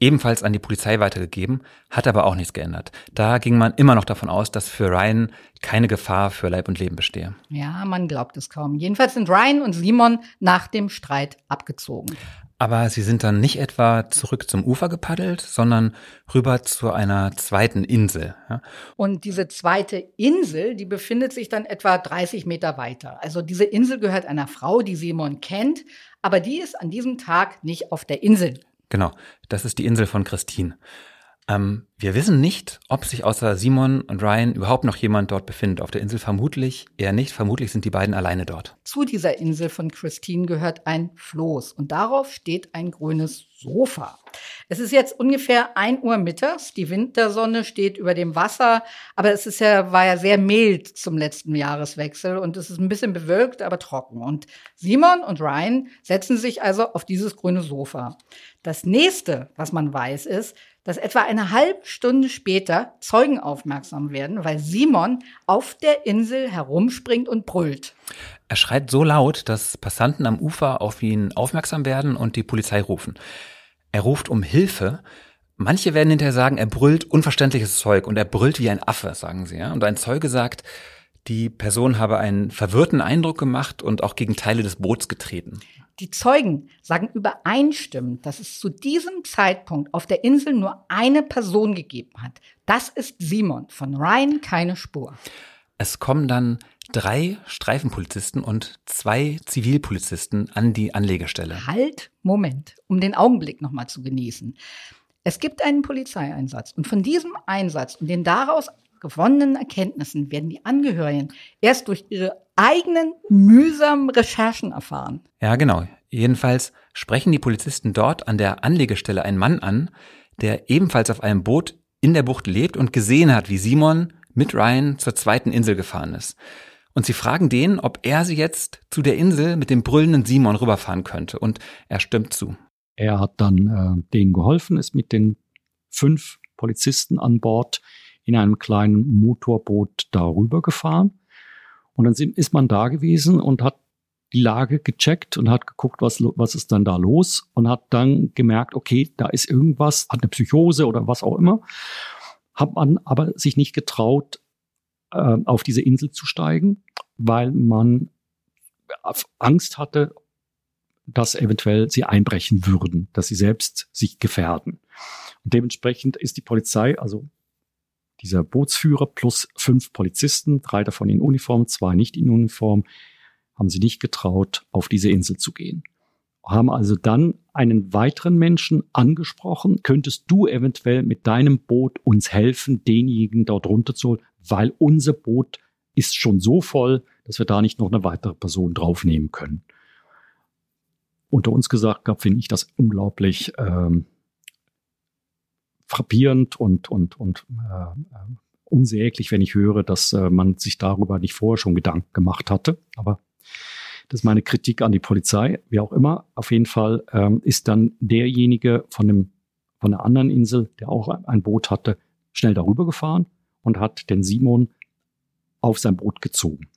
ebenfalls an die Polizei weitergegeben, hat aber auch nichts geändert. Da ging man immer noch davon aus, dass für Ryan keine Gefahr für Leib und Leben bestehe. Ja, man glaubt es kaum. Jedenfalls sind Ryan und Simon nach dem Streit abgezogen. Aber sie sind dann nicht etwa zurück zum Ufer gepaddelt, sondern rüber zu einer zweiten Insel. Und diese zweite Insel, die befindet sich dann etwa 30 Meter weiter. Also diese Insel gehört einer Frau, die Simon kennt, aber die ist an diesem Tag nicht auf der Insel. Genau, das ist die Insel von Christine. Ähm, wir wissen nicht, ob sich außer Simon und Ryan überhaupt noch jemand dort befindet. Auf der Insel vermutlich eher nicht. Vermutlich sind die beiden alleine dort. Zu dieser Insel von Christine gehört ein Floß und darauf steht ein grünes Sofa. Es ist jetzt ungefähr ein Uhr mittags. Die Wintersonne steht über dem Wasser, aber es ist ja, war ja sehr mild zum letzten Jahreswechsel und es ist ein bisschen bewölkt, aber trocken. Und Simon und Ryan setzen sich also auf dieses grüne Sofa. Das nächste, was man weiß, ist, dass etwa eine halbe Stunde später Zeugen aufmerksam werden, weil Simon auf der Insel herumspringt und brüllt. Er schreit so laut, dass Passanten am Ufer auf ihn aufmerksam werden und die Polizei rufen. Er ruft um Hilfe. Manche werden hinterher sagen, er brüllt unverständliches Zeug und er brüllt wie ein Affe, sagen sie. Ja? Und ein Zeuge sagt, die Person habe einen verwirrten Eindruck gemacht und auch gegen Teile des Boots getreten. Die Zeugen sagen übereinstimmend, dass es zu diesem Zeitpunkt auf der Insel nur eine Person gegeben hat. Das ist Simon, von Ryan keine Spur. Es kommen dann drei Streifenpolizisten und zwei Zivilpolizisten an die Anlegestelle. Halt, Moment, um den Augenblick nochmal zu genießen. Es gibt einen Polizeieinsatz und von diesem Einsatz und den daraus gewonnenen Erkenntnissen werden die Angehörigen erst durch ihre eigenen mühsamen Recherchen erfahren. Ja, genau. Jedenfalls sprechen die Polizisten dort an der Anlegestelle einen Mann an, der ebenfalls auf einem Boot in der Bucht lebt und gesehen hat, wie Simon mit Ryan zur zweiten Insel gefahren ist. Und sie fragen den, ob er sie jetzt zu der Insel mit dem brüllenden Simon rüberfahren könnte. Und er stimmt zu. Er hat dann äh, denen geholfen, ist mit den fünf Polizisten an Bord in einem kleinen Motorboot darüber gefahren. Und dann ist man da gewesen und hat die Lage gecheckt und hat geguckt, was, was ist dann da los und hat dann gemerkt, okay, da ist irgendwas, hat eine Psychose oder was auch immer. Hat man aber sich nicht getraut, äh, auf diese Insel zu steigen, weil man Angst hatte, dass eventuell sie einbrechen würden, dass sie selbst sich gefährden. Und dementsprechend ist die Polizei, also dieser Bootsführer plus fünf Polizisten, drei davon in Uniform, zwei nicht in Uniform, haben sie nicht getraut, auf diese Insel zu gehen. Haben also dann einen weiteren Menschen angesprochen, könntest du eventuell mit deinem Boot uns helfen, denjenigen dort runterzuholen, weil unser Boot ist schon so voll, dass wir da nicht noch eine weitere Person draufnehmen können. Unter uns gesagt, finde ich das unglaublich ähm, frappierend und, und, und äh, äh, unsäglich, wenn ich höre, dass äh, man sich darüber nicht vorher schon Gedanken gemacht hatte. Aber das ist meine Kritik an die Polizei, wie auch immer. Auf jeden Fall ähm, ist dann derjenige von, dem, von der anderen Insel, der auch ein Boot hatte, schnell darüber gefahren und hat den Simon auf sein Boot gezogen.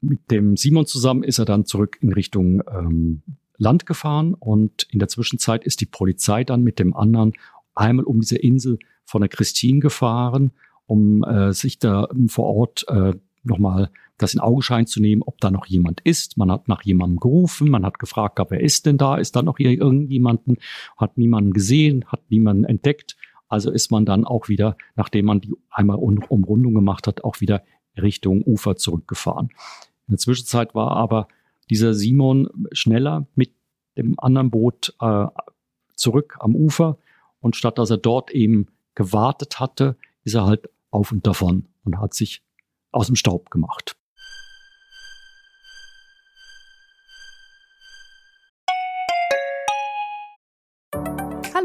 Mit dem Simon zusammen ist er dann zurück in Richtung ähm, Land gefahren und in der Zwischenzeit ist die Polizei dann mit dem anderen einmal um diese Insel von der Christine gefahren, um äh, sich da vor Ort äh, nochmal das in Augenschein zu nehmen, ob da noch jemand ist. Man hat nach jemandem gerufen, man hat gefragt, wer ist denn da? Ist da noch irgendjemanden? Hat niemanden gesehen, hat niemanden entdeckt. Also ist man dann auch wieder, nachdem man die einmal Umrundung gemacht hat, auch wieder Richtung Ufer zurückgefahren. In der Zwischenzeit war aber dieser Simon schneller mit dem anderen Boot äh, zurück am Ufer und statt dass er dort eben gewartet hatte, ist er halt auf und davon und hat sich aus dem Staub gemacht.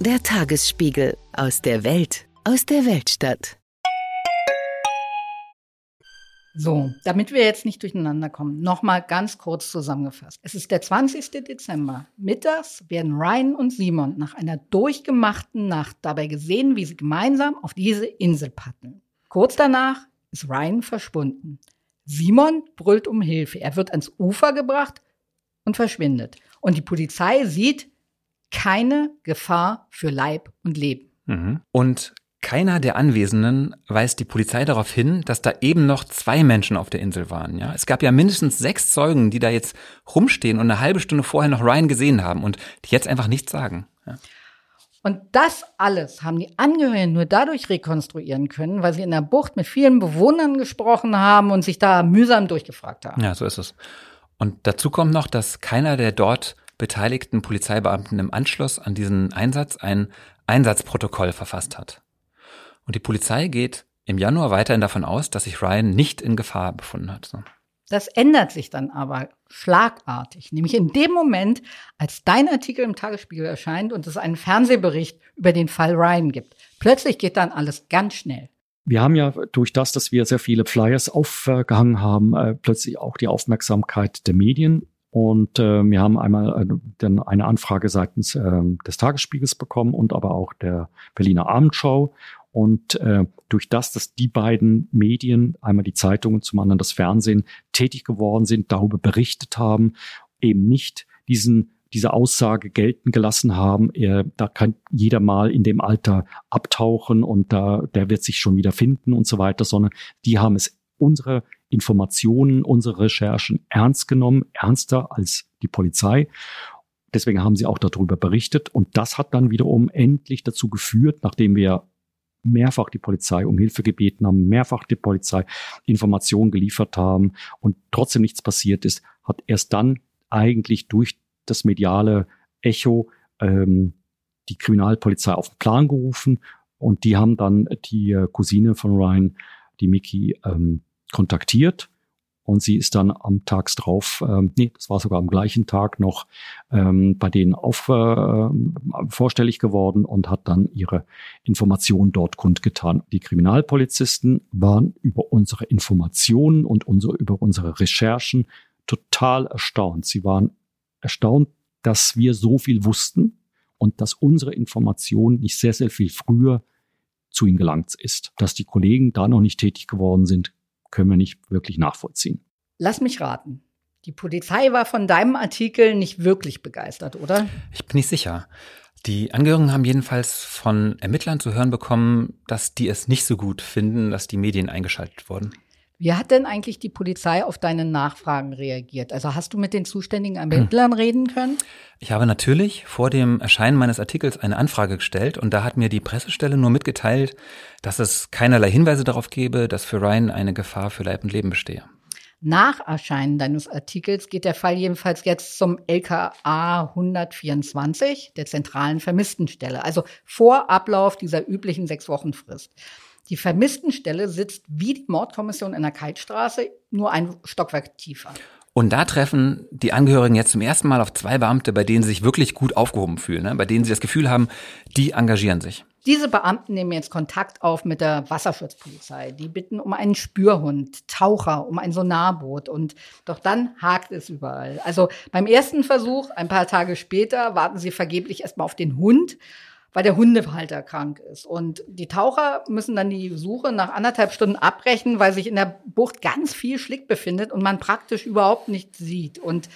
Der Tagesspiegel aus der Welt, aus der Weltstadt. So, damit wir jetzt nicht durcheinander kommen, nochmal ganz kurz zusammengefasst. Es ist der 20. Dezember. Mittags werden Ryan und Simon nach einer durchgemachten Nacht dabei gesehen, wie sie gemeinsam auf diese Insel paddeln. Kurz danach ist Ryan verschwunden. Simon brüllt um Hilfe. Er wird ans Ufer gebracht und verschwindet. Und die Polizei sieht, keine Gefahr für Leib und Leben. Mhm. Und keiner der Anwesenden weist die Polizei darauf hin, dass da eben noch zwei Menschen auf der Insel waren. Ja, es gab ja mindestens sechs Zeugen, die da jetzt rumstehen und eine halbe Stunde vorher noch Ryan gesehen haben und die jetzt einfach nichts sagen. Ja. Und das alles haben die Angehörigen nur dadurch rekonstruieren können, weil sie in der Bucht mit vielen Bewohnern gesprochen haben und sich da mühsam durchgefragt haben. Ja, so ist es. Und dazu kommt noch, dass keiner der dort beteiligten Polizeibeamten im Anschluss an diesen Einsatz ein Einsatzprotokoll verfasst hat. Und die Polizei geht im Januar weiterhin davon aus, dass sich Ryan nicht in Gefahr befunden hat. Das ändert sich dann aber schlagartig, nämlich in dem Moment, als dein Artikel im Tagesspiegel erscheint und es einen Fernsehbericht über den Fall Ryan gibt. Plötzlich geht dann alles ganz schnell. Wir haben ja durch das, dass wir sehr viele Flyers aufgehangen haben, äh, plötzlich auch die Aufmerksamkeit der Medien und äh, wir haben einmal äh, dann eine Anfrage seitens äh, des Tagesspiegels bekommen und aber auch der Berliner Abendschau. Und äh, durch das, dass die beiden Medien, einmal die Zeitungen, zum anderen das Fernsehen, tätig geworden sind, darüber berichtet haben, eben nicht diesen diese Aussage gelten gelassen haben, er, da kann jeder mal in dem Alter abtauchen und da der wird sich schon wieder finden und so weiter, sondern die haben es unsere Informationen, unsere Recherchen ernst genommen, ernster als die Polizei. Deswegen haben sie auch darüber berichtet. Und das hat dann wiederum endlich dazu geführt, nachdem wir mehrfach die Polizei um Hilfe gebeten haben, mehrfach die Polizei Informationen geliefert haben und trotzdem nichts passiert ist, hat erst dann eigentlich durch das mediale Echo ähm, die Kriminalpolizei auf den Plan gerufen und die haben dann die äh, Cousine von Ryan, die Mickey, ähm, kontaktiert und sie ist dann am Tags drauf, ähm, nee, das war sogar am gleichen Tag noch ähm, bei denen auf, äh, vorstellig geworden und hat dann ihre Informationen dort kundgetan. Die Kriminalpolizisten waren über unsere Informationen und unsere, über unsere Recherchen total erstaunt. Sie waren erstaunt, dass wir so viel wussten und dass unsere Information nicht sehr, sehr viel früher zu ihnen gelangt ist. Dass die Kollegen da noch nicht tätig geworden sind, können wir nicht wirklich nachvollziehen. Lass mich raten. Die Polizei war von deinem Artikel nicht wirklich begeistert, oder? Ich bin nicht sicher. Die Angehörigen haben jedenfalls von Ermittlern zu hören bekommen, dass die es nicht so gut finden, dass die Medien eingeschaltet wurden. Wie hat denn eigentlich die Polizei auf deine Nachfragen reagiert? Also hast du mit den zuständigen Ermittlern hm. reden können? Ich habe natürlich vor dem Erscheinen meines Artikels eine Anfrage gestellt und da hat mir die Pressestelle nur mitgeteilt, dass es keinerlei Hinweise darauf gebe, dass für Ryan eine Gefahr für Leib und Leben bestehe. Nach Erscheinen deines Artikels geht der Fall jedenfalls jetzt zum LKA 124, der zentralen Vermisstenstelle, also vor Ablauf dieser üblichen sechs Wochen Frist. Die Vermisstenstelle sitzt wie die Mordkommission in der Kaltstraße, nur ein Stockwerk tiefer. Und da treffen die Angehörigen jetzt zum ersten Mal auf zwei Beamte, bei denen sie sich wirklich gut aufgehoben fühlen, ne? bei denen sie das Gefühl haben, die engagieren sich. Diese Beamten nehmen jetzt Kontakt auf mit der Wasserschutzpolizei. Die bitten um einen Spürhund, Taucher, um ein Sonarboot. Und doch dann hakt es überall. Also beim ersten Versuch, ein paar Tage später, warten sie vergeblich erstmal auf den Hund weil der Hundehalter krank ist. Und die Taucher müssen dann die Suche nach anderthalb Stunden abbrechen, weil sich in der Bucht ganz viel Schlick befindet und man praktisch überhaupt nichts sieht. Und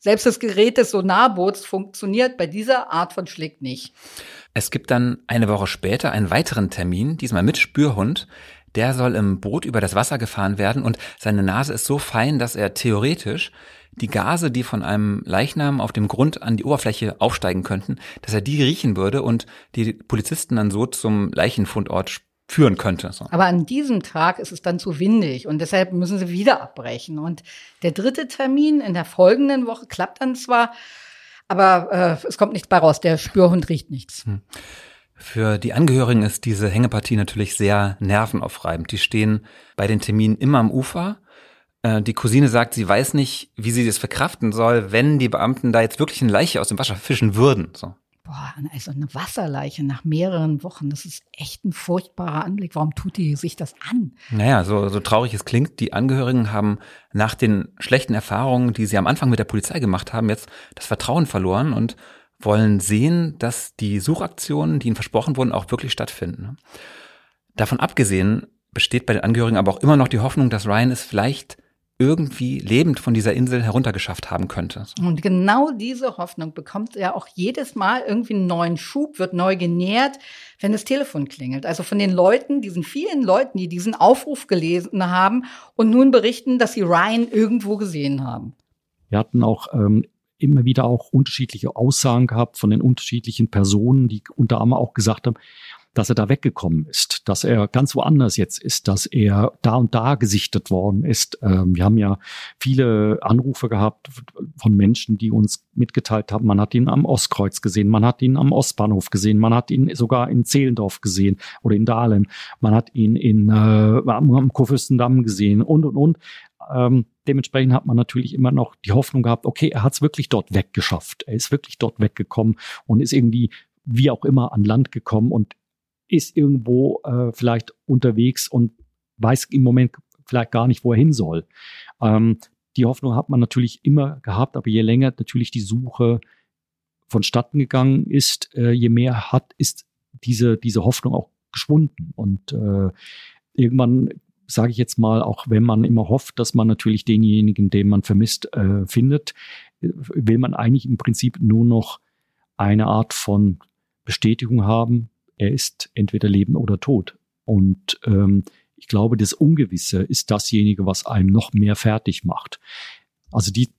selbst das Gerät des Sonarboots funktioniert bei dieser Art von Schlick nicht. Es gibt dann eine Woche später einen weiteren Termin, diesmal mit Spürhund. Der soll im Boot über das Wasser gefahren werden und seine Nase ist so fein, dass er theoretisch die Gase, die von einem Leichnam auf dem Grund an die Oberfläche aufsteigen könnten, dass er die riechen würde und die Polizisten dann so zum Leichenfundort führen könnte. So. Aber an diesem Tag ist es dann zu windig und deshalb müssen sie wieder abbrechen. Und der dritte Termin in der folgenden Woche klappt dann zwar, aber äh, es kommt nichts bei raus. Der Spürhund riecht nichts. Hm. Für die Angehörigen ist diese Hängepartie natürlich sehr nervenaufreibend. Die stehen bei den Terminen immer am Ufer äh, die Cousine sagt, sie weiß nicht, wie sie das verkraften soll, wenn die Beamten da jetzt wirklich eine Leiche aus dem Wasser fischen würden. So. Boah, also eine Wasserleiche nach mehreren Wochen, das ist echt ein furchtbarer Anblick. Warum tut die sich das an? Naja, so, so traurig es klingt, die Angehörigen haben nach den schlechten Erfahrungen, die sie am Anfang mit der Polizei gemacht haben, jetzt das Vertrauen verloren und wollen sehen, dass die Suchaktionen, die ihnen versprochen wurden, auch wirklich stattfinden. Davon abgesehen besteht bei den Angehörigen aber auch immer noch die Hoffnung, dass Ryan es vielleicht irgendwie lebend von dieser Insel heruntergeschafft haben könnte. Und genau diese Hoffnung bekommt er auch jedes Mal irgendwie einen neuen Schub, wird neu genährt, wenn das Telefon klingelt. Also von den Leuten, diesen vielen Leuten, die diesen Aufruf gelesen haben und nun berichten, dass sie Ryan irgendwo gesehen haben. Wir hatten auch ähm, immer wieder auch unterschiedliche Aussagen gehabt von den unterschiedlichen Personen, die unter anderem auch gesagt haben, dass er da weggekommen ist, dass er ganz woanders jetzt ist, dass er da und da gesichtet worden ist. Ähm, wir haben ja viele Anrufe gehabt von Menschen, die uns mitgeteilt haben, man hat ihn am Ostkreuz gesehen, man hat ihn am Ostbahnhof gesehen, man hat ihn sogar in Zehlendorf gesehen oder in Dahlem, man hat ihn in, äh, am, am Kurfürstendamm gesehen und, und, und. Ähm, dementsprechend hat man natürlich immer noch die Hoffnung gehabt, okay, er hat es wirklich dort weggeschafft. Er ist wirklich dort weggekommen und ist irgendwie wie auch immer an Land gekommen und ist irgendwo äh, vielleicht unterwegs und weiß im Moment vielleicht gar nicht, wo er hin soll. Ähm, die Hoffnung hat man natürlich immer gehabt, aber je länger natürlich die Suche vonstatten gegangen ist, äh, je mehr hat, ist diese, diese Hoffnung auch geschwunden. Und äh, irgendwann sage ich jetzt mal, auch wenn man immer hofft, dass man natürlich denjenigen, den man vermisst, äh, findet, will man eigentlich im Prinzip nur noch eine Art von Bestätigung haben, er ist entweder Leben oder tot. Und ähm, ich glaube, das Ungewisse ist dasjenige, was einem noch mehr fertig macht. Also die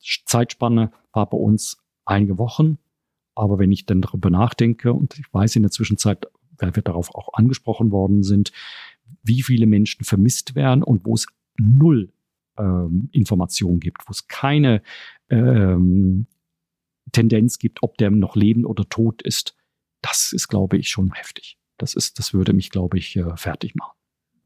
Zeitspanne war bei uns einige Wochen. Aber wenn ich dann darüber nachdenke, und ich weiß in der Zwischenzeit, weil wir darauf auch angesprochen worden sind, wie viele Menschen vermisst werden und wo es null ähm, Informationen gibt, wo es keine ähm, Tendenz gibt, ob der noch lebend oder tot ist, das ist, glaube ich, schon heftig. Das ist, das würde mich, glaube ich, äh, fertig machen.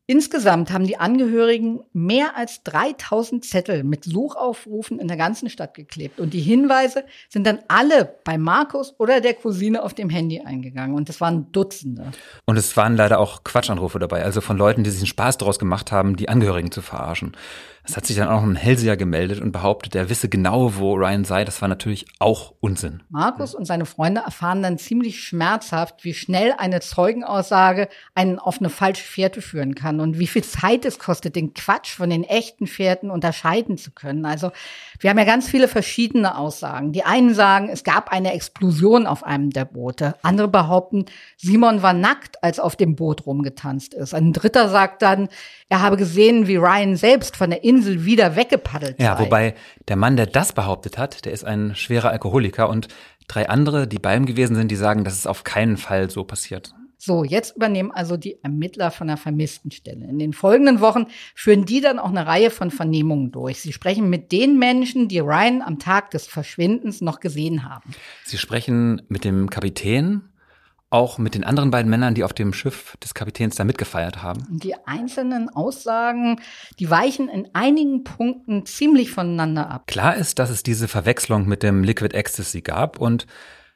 Insgesamt haben die Angehörigen mehr als 3000 Zettel mit Suchaufrufen in der ganzen Stadt geklebt. Und die Hinweise sind dann alle bei Markus oder der Cousine auf dem Handy eingegangen. Und das waren Dutzende. Und es waren leider auch Quatschanrufe dabei, also von Leuten, die sich einen Spaß daraus gemacht haben, die Angehörigen zu verarschen. Es hat sich dann auch ein Hellseher gemeldet und behauptet, er wisse genau, wo Ryan sei. Das war natürlich auch Unsinn. Markus und seine Freunde erfahren dann ziemlich schmerzhaft, wie schnell eine Zeugenaussage einen auf eine falsche Fährte führen kann und wie viel Zeit es kostet, den Quatsch von den echten Fährten unterscheiden zu können. Also wir haben ja ganz viele verschiedene Aussagen. Die einen sagen, es gab eine Explosion auf einem der Boote. Andere behaupten, Simon war nackt, als auf dem Boot rumgetanzt ist. Ein dritter sagt dann, er habe gesehen, wie Ryan selbst von der Insel wieder weggepaddelt ja, sei. Ja, wobei der Mann, der das behauptet hat, der ist ein schwerer Alkoholiker und drei andere, die bei ihm gewesen sind, die sagen, dass es auf keinen Fall so passiert. So, jetzt übernehmen also die Ermittler von der Vermisstenstelle. In den folgenden Wochen führen die dann auch eine Reihe von Vernehmungen durch. Sie sprechen mit den Menschen, die Ryan am Tag des Verschwindens noch gesehen haben. Sie sprechen mit dem Kapitän, auch mit den anderen beiden Männern, die auf dem Schiff des Kapitäns da mitgefeiert haben. Die einzelnen Aussagen, die weichen in einigen Punkten ziemlich voneinander ab. Klar ist, dass es diese Verwechslung mit dem Liquid Ecstasy gab und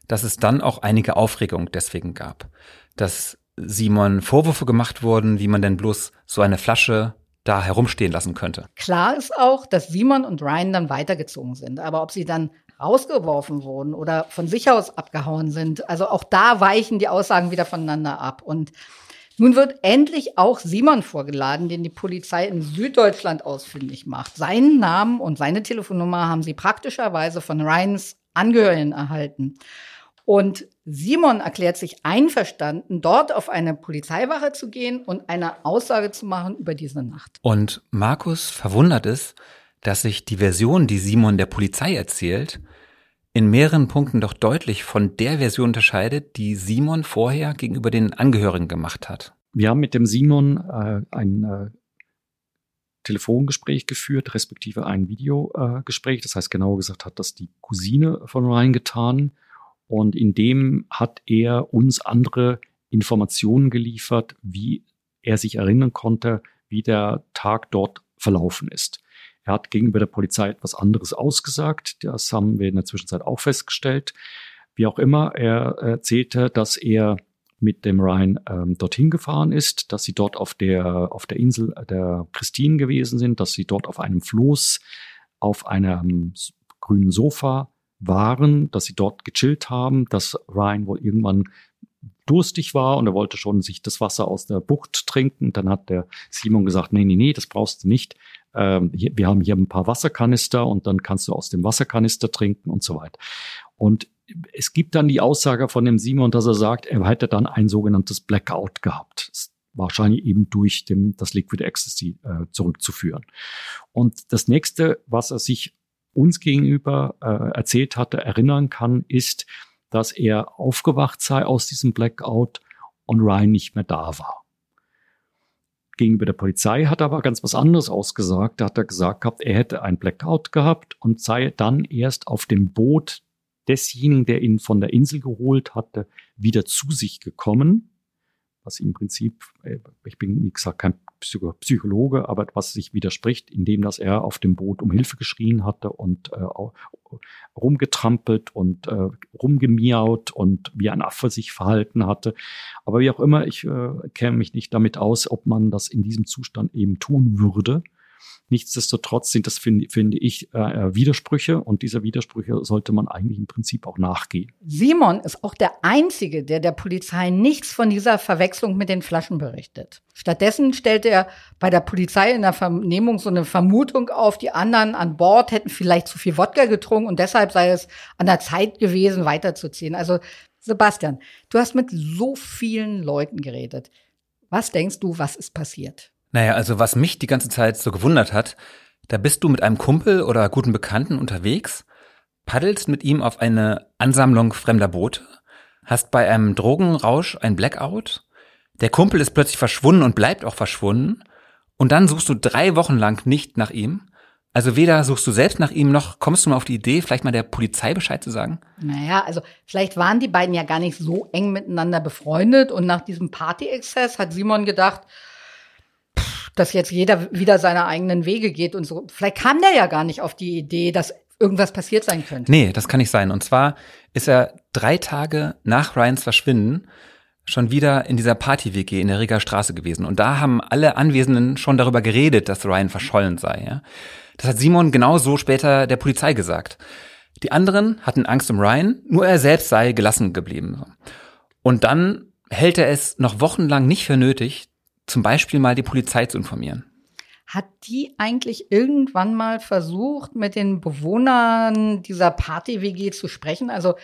dass es dann auch einige Aufregung deswegen gab. Dass Simon Vorwürfe gemacht wurden, wie man denn bloß so eine Flasche da herumstehen lassen könnte. Klar ist auch, dass Simon und Ryan dann weitergezogen sind. Aber ob sie dann rausgeworfen wurden oder von sich aus abgehauen sind, also auch da weichen die Aussagen wieder voneinander ab. Und nun wird endlich auch Simon vorgeladen, den die Polizei in Süddeutschland ausfindig macht. Seinen Namen und seine Telefonnummer haben sie praktischerweise von Ryans Angehörigen erhalten. Und Simon erklärt sich einverstanden, dort auf eine Polizeiwache zu gehen und eine Aussage zu machen über diese Nacht. Und Markus verwundert es, dass sich die Version, die Simon der Polizei erzählt, in mehreren Punkten doch deutlich von der Version unterscheidet, die Simon vorher gegenüber den Angehörigen gemacht hat. Wir haben mit dem Simon äh, ein äh, Telefongespräch geführt, respektive ein Videogespräch. Das heißt, genauer gesagt hat das die Cousine von Ryan getan. Und in dem hat er uns andere Informationen geliefert, wie er sich erinnern konnte, wie der Tag dort verlaufen ist. Er hat gegenüber der Polizei etwas anderes ausgesagt. Das haben wir in der Zwischenzeit auch festgestellt. Wie auch immer, er erzählte, dass er mit dem Ryan ähm, dorthin gefahren ist, dass sie dort auf der, auf der Insel der Christine gewesen sind, dass sie dort auf einem Floß auf einem grünen Sofa waren, dass sie dort gechillt haben, dass Ryan wohl irgendwann durstig war und er wollte schon sich das Wasser aus der Bucht trinken. Dann hat der Simon gesagt, nee, nee, nee, das brauchst du nicht. Ähm, hier, wir haben hier ein paar Wasserkanister und dann kannst du aus dem Wasserkanister trinken und so weiter. Und es gibt dann die Aussage von dem Simon, dass er sagt, er hätte dann ein sogenanntes Blackout gehabt. Wahrscheinlich eben durch dem, das Liquid Ecstasy äh, zurückzuführen. Und das nächste, was er sich uns gegenüber äh, erzählt hatte, erinnern kann, ist, dass er aufgewacht sei aus diesem Blackout und Ryan nicht mehr da war. Gegenüber der Polizei hat er aber ganz was anderes ausgesagt. Da hat er gesagt gehabt, er hätte ein Blackout gehabt und sei dann erst auf dem Boot desjenigen, der ihn von der Insel geholt hatte, wieder zu sich gekommen was im Prinzip, äh, ich bin wie gesagt kein Psychologe, aber was sich widerspricht, indem dass er auf dem Boot um Hilfe geschrien hatte und äh, rumgetrampelt und äh, rumgemiaut und wie ein Affe sich verhalten hatte. Aber wie auch immer, ich äh, käme mich nicht damit aus, ob man das in diesem Zustand eben tun würde. Nichtsdestotrotz sind das, finde find ich, äh, äh, Widersprüche und dieser Widersprüche sollte man eigentlich im Prinzip auch nachgehen. Simon ist auch der Einzige, der der Polizei nichts von dieser Verwechslung mit den Flaschen berichtet. Stattdessen stellt er bei der Polizei in der Vernehmung so eine Vermutung auf, die anderen an Bord hätten vielleicht zu viel Wodka getrunken und deshalb sei es an der Zeit gewesen, weiterzuziehen. Also Sebastian, du hast mit so vielen Leuten geredet. Was denkst du, was ist passiert? Naja, also was mich die ganze Zeit so gewundert hat, da bist du mit einem Kumpel oder guten Bekannten unterwegs, paddelst mit ihm auf eine Ansammlung fremder Boote, hast bei einem Drogenrausch ein Blackout, der Kumpel ist plötzlich verschwunden und bleibt auch verschwunden, und dann suchst du drei Wochen lang nicht nach ihm. Also weder suchst du selbst nach ihm, noch kommst du mal auf die Idee, vielleicht mal der Polizei Bescheid zu sagen? Naja, also vielleicht waren die beiden ja gar nicht so eng miteinander befreundet und nach diesem Party-Exzess hat Simon gedacht, dass jetzt jeder wieder seine eigenen Wege geht und so. Vielleicht kam der ja gar nicht auf die Idee, dass irgendwas passiert sein könnte. Nee, das kann nicht sein. Und zwar ist er drei Tage nach Ryans Verschwinden schon wieder in dieser Party-WG in der Riga Straße gewesen. Und da haben alle Anwesenden schon darüber geredet, dass Ryan verschollen sei. Ja? Das hat Simon genau so später der Polizei gesagt. Die anderen hatten Angst um Ryan, nur er selbst sei gelassen geblieben. Und dann hält er es noch wochenlang nicht für nötig, zum Beispiel mal die Polizei zu informieren. Hat die eigentlich irgendwann mal versucht, mit den Bewohnern dieser Party-WG zu sprechen? Also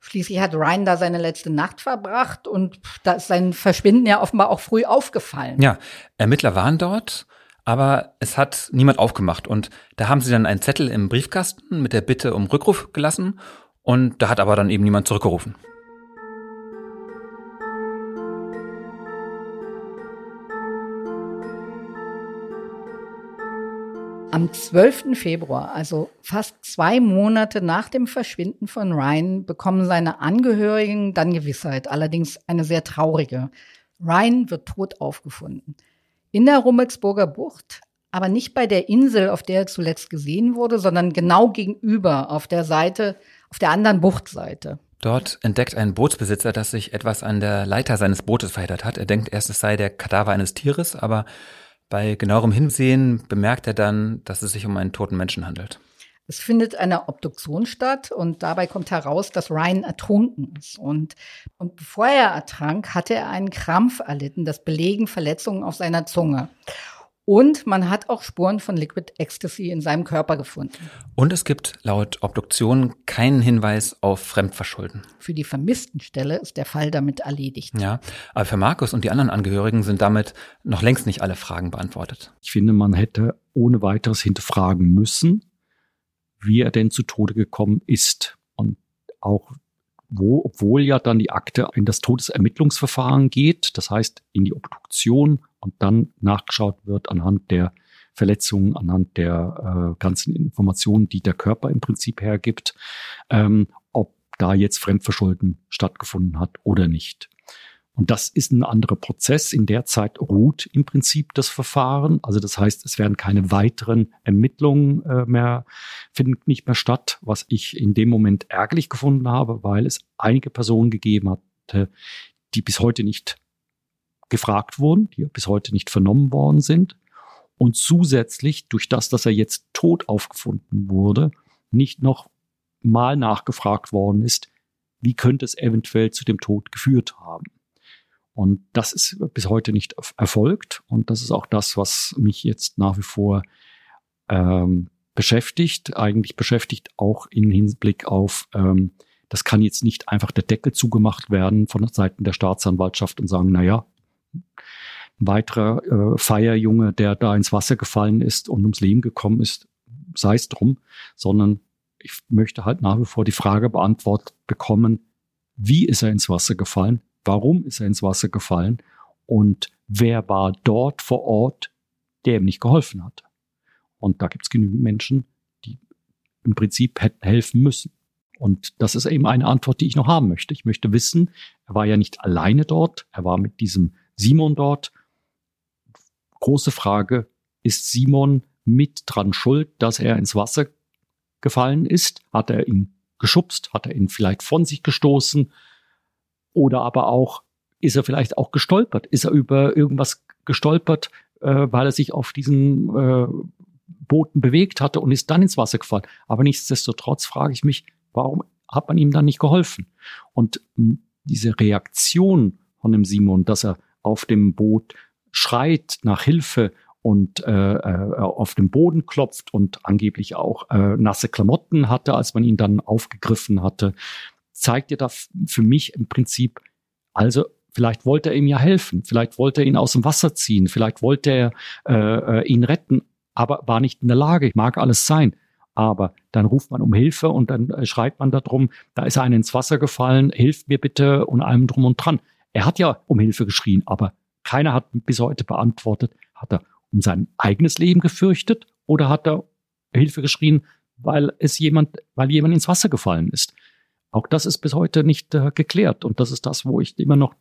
schließlich hat Ryan da seine letzte Nacht verbracht und da ist sein Verschwinden ja offenbar auch früh aufgefallen. Ja, Ermittler waren dort, aber es hat niemand aufgemacht. Und da haben sie dann einen Zettel im Briefkasten mit der Bitte um Rückruf gelassen und da hat aber dann eben niemand zurückgerufen. Am 12. Februar, also fast zwei Monate nach dem Verschwinden von Ryan, bekommen seine Angehörigen dann Gewissheit, allerdings eine sehr traurige. Ryan wird tot aufgefunden. In der Rummelsburger Bucht, aber nicht bei der Insel, auf der er zuletzt gesehen wurde, sondern genau gegenüber, auf der Seite, auf der anderen Buchtseite. Dort entdeckt ein Bootsbesitzer, dass sich etwas an der Leiter seines Bootes verheddert hat. Er denkt erst, es sei der Kadaver eines Tieres, aber bei genauerem Hinsehen bemerkt er dann, dass es sich um einen toten Menschen handelt. Es findet eine Obduktion statt und dabei kommt heraus, dass Ryan ertrunken ist. Und, und bevor er ertrank, hatte er einen Krampf erlitten, das belegen Verletzungen auf seiner Zunge. Und man hat auch Spuren von Liquid Ecstasy in seinem Körper gefunden. Und es gibt laut Obduktion keinen Hinweis auf Fremdverschulden. Für die vermissten Stelle ist der Fall damit erledigt. Ja, aber für Markus und die anderen Angehörigen sind damit noch längst nicht alle Fragen beantwortet. Ich finde, man hätte ohne weiteres hinterfragen müssen, wie er denn zu Tode gekommen ist. Und auch wo, obwohl ja dann die Akte in das Todesermittlungsverfahren geht, das heißt in die Obduktion und dann nachgeschaut wird anhand der Verletzungen, anhand der äh, ganzen Informationen, die der Körper im Prinzip hergibt, ähm, ob da jetzt Fremdverschulden stattgefunden hat oder nicht. Und das ist ein anderer Prozess. In der Zeit ruht im Prinzip das Verfahren. Also das heißt, es werden keine weiteren Ermittlungen äh, mehr, finden nicht mehr statt, was ich in dem Moment ärgerlich gefunden habe, weil es einige Personen gegeben hatte, die bis heute nicht gefragt wurden, die bis heute nicht vernommen worden sind. Und zusätzlich durch das, dass er jetzt tot aufgefunden wurde, nicht noch mal nachgefragt worden ist, wie könnte es eventuell zu dem Tod geführt haben. Und das ist bis heute nicht erfolgt. Und das ist auch das, was mich jetzt nach wie vor ähm, beschäftigt, eigentlich beschäftigt auch im Hinblick auf, ähm, das kann jetzt nicht einfach der Deckel zugemacht werden von Seiten der Staatsanwaltschaft und sagen, na ja, ein weiterer äh, Feierjunge, der da ins Wasser gefallen ist und ums Leben gekommen ist, sei es drum, sondern ich möchte halt nach wie vor die Frage beantwortet bekommen, wie ist er ins Wasser gefallen? warum ist er ins Wasser gefallen und wer war dort vor Ort, der ihm nicht geholfen hat. Und da gibt es genügend Menschen, die im Prinzip hätten helfen müssen. Und das ist eben eine Antwort, die ich noch haben möchte. Ich möchte wissen, er war ja nicht alleine dort, er war mit diesem Simon dort. Große Frage, ist Simon mit dran schuld, dass er ins Wasser gefallen ist? Hat er ihn geschubst? Hat er ihn vielleicht von sich gestoßen? Oder aber auch, ist er vielleicht auch gestolpert? Ist er über irgendwas gestolpert, äh, weil er sich auf diesen äh, Booten bewegt hatte und ist dann ins Wasser gefallen? Aber nichtsdestotrotz frage ich mich, warum hat man ihm dann nicht geholfen? Und hm, diese Reaktion von dem Simon, dass er auf dem Boot schreit nach Hilfe und äh, äh, auf dem Boden klopft und angeblich auch äh, nasse Klamotten hatte, als man ihn dann aufgegriffen hatte, zeigt dir da für mich im Prinzip, also vielleicht wollte er ihm ja helfen, vielleicht wollte er ihn aus dem Wasser ziehen, vielleicht wollte er äh, äh, ihn retten, aber war nicht in der Lage. Mag alles sein. Aber dann ruft man um Hilfe und dann äh, schreit man darum, da ist einer ins Wasser gefallen, hilft mir bitte und allem drum und dran. Er hat ja um Hilfe geschrien, aber keiner hat bis heute beantwortet, hat er um sein eigenes Leben gefürchtet oder hat er Hilfe geschrien, weil es jemand, weil jemand ins Wasser gefallen ist. Auch das ist bis heute nicht äh, geklärt. Und das ist das, wo ich immer noch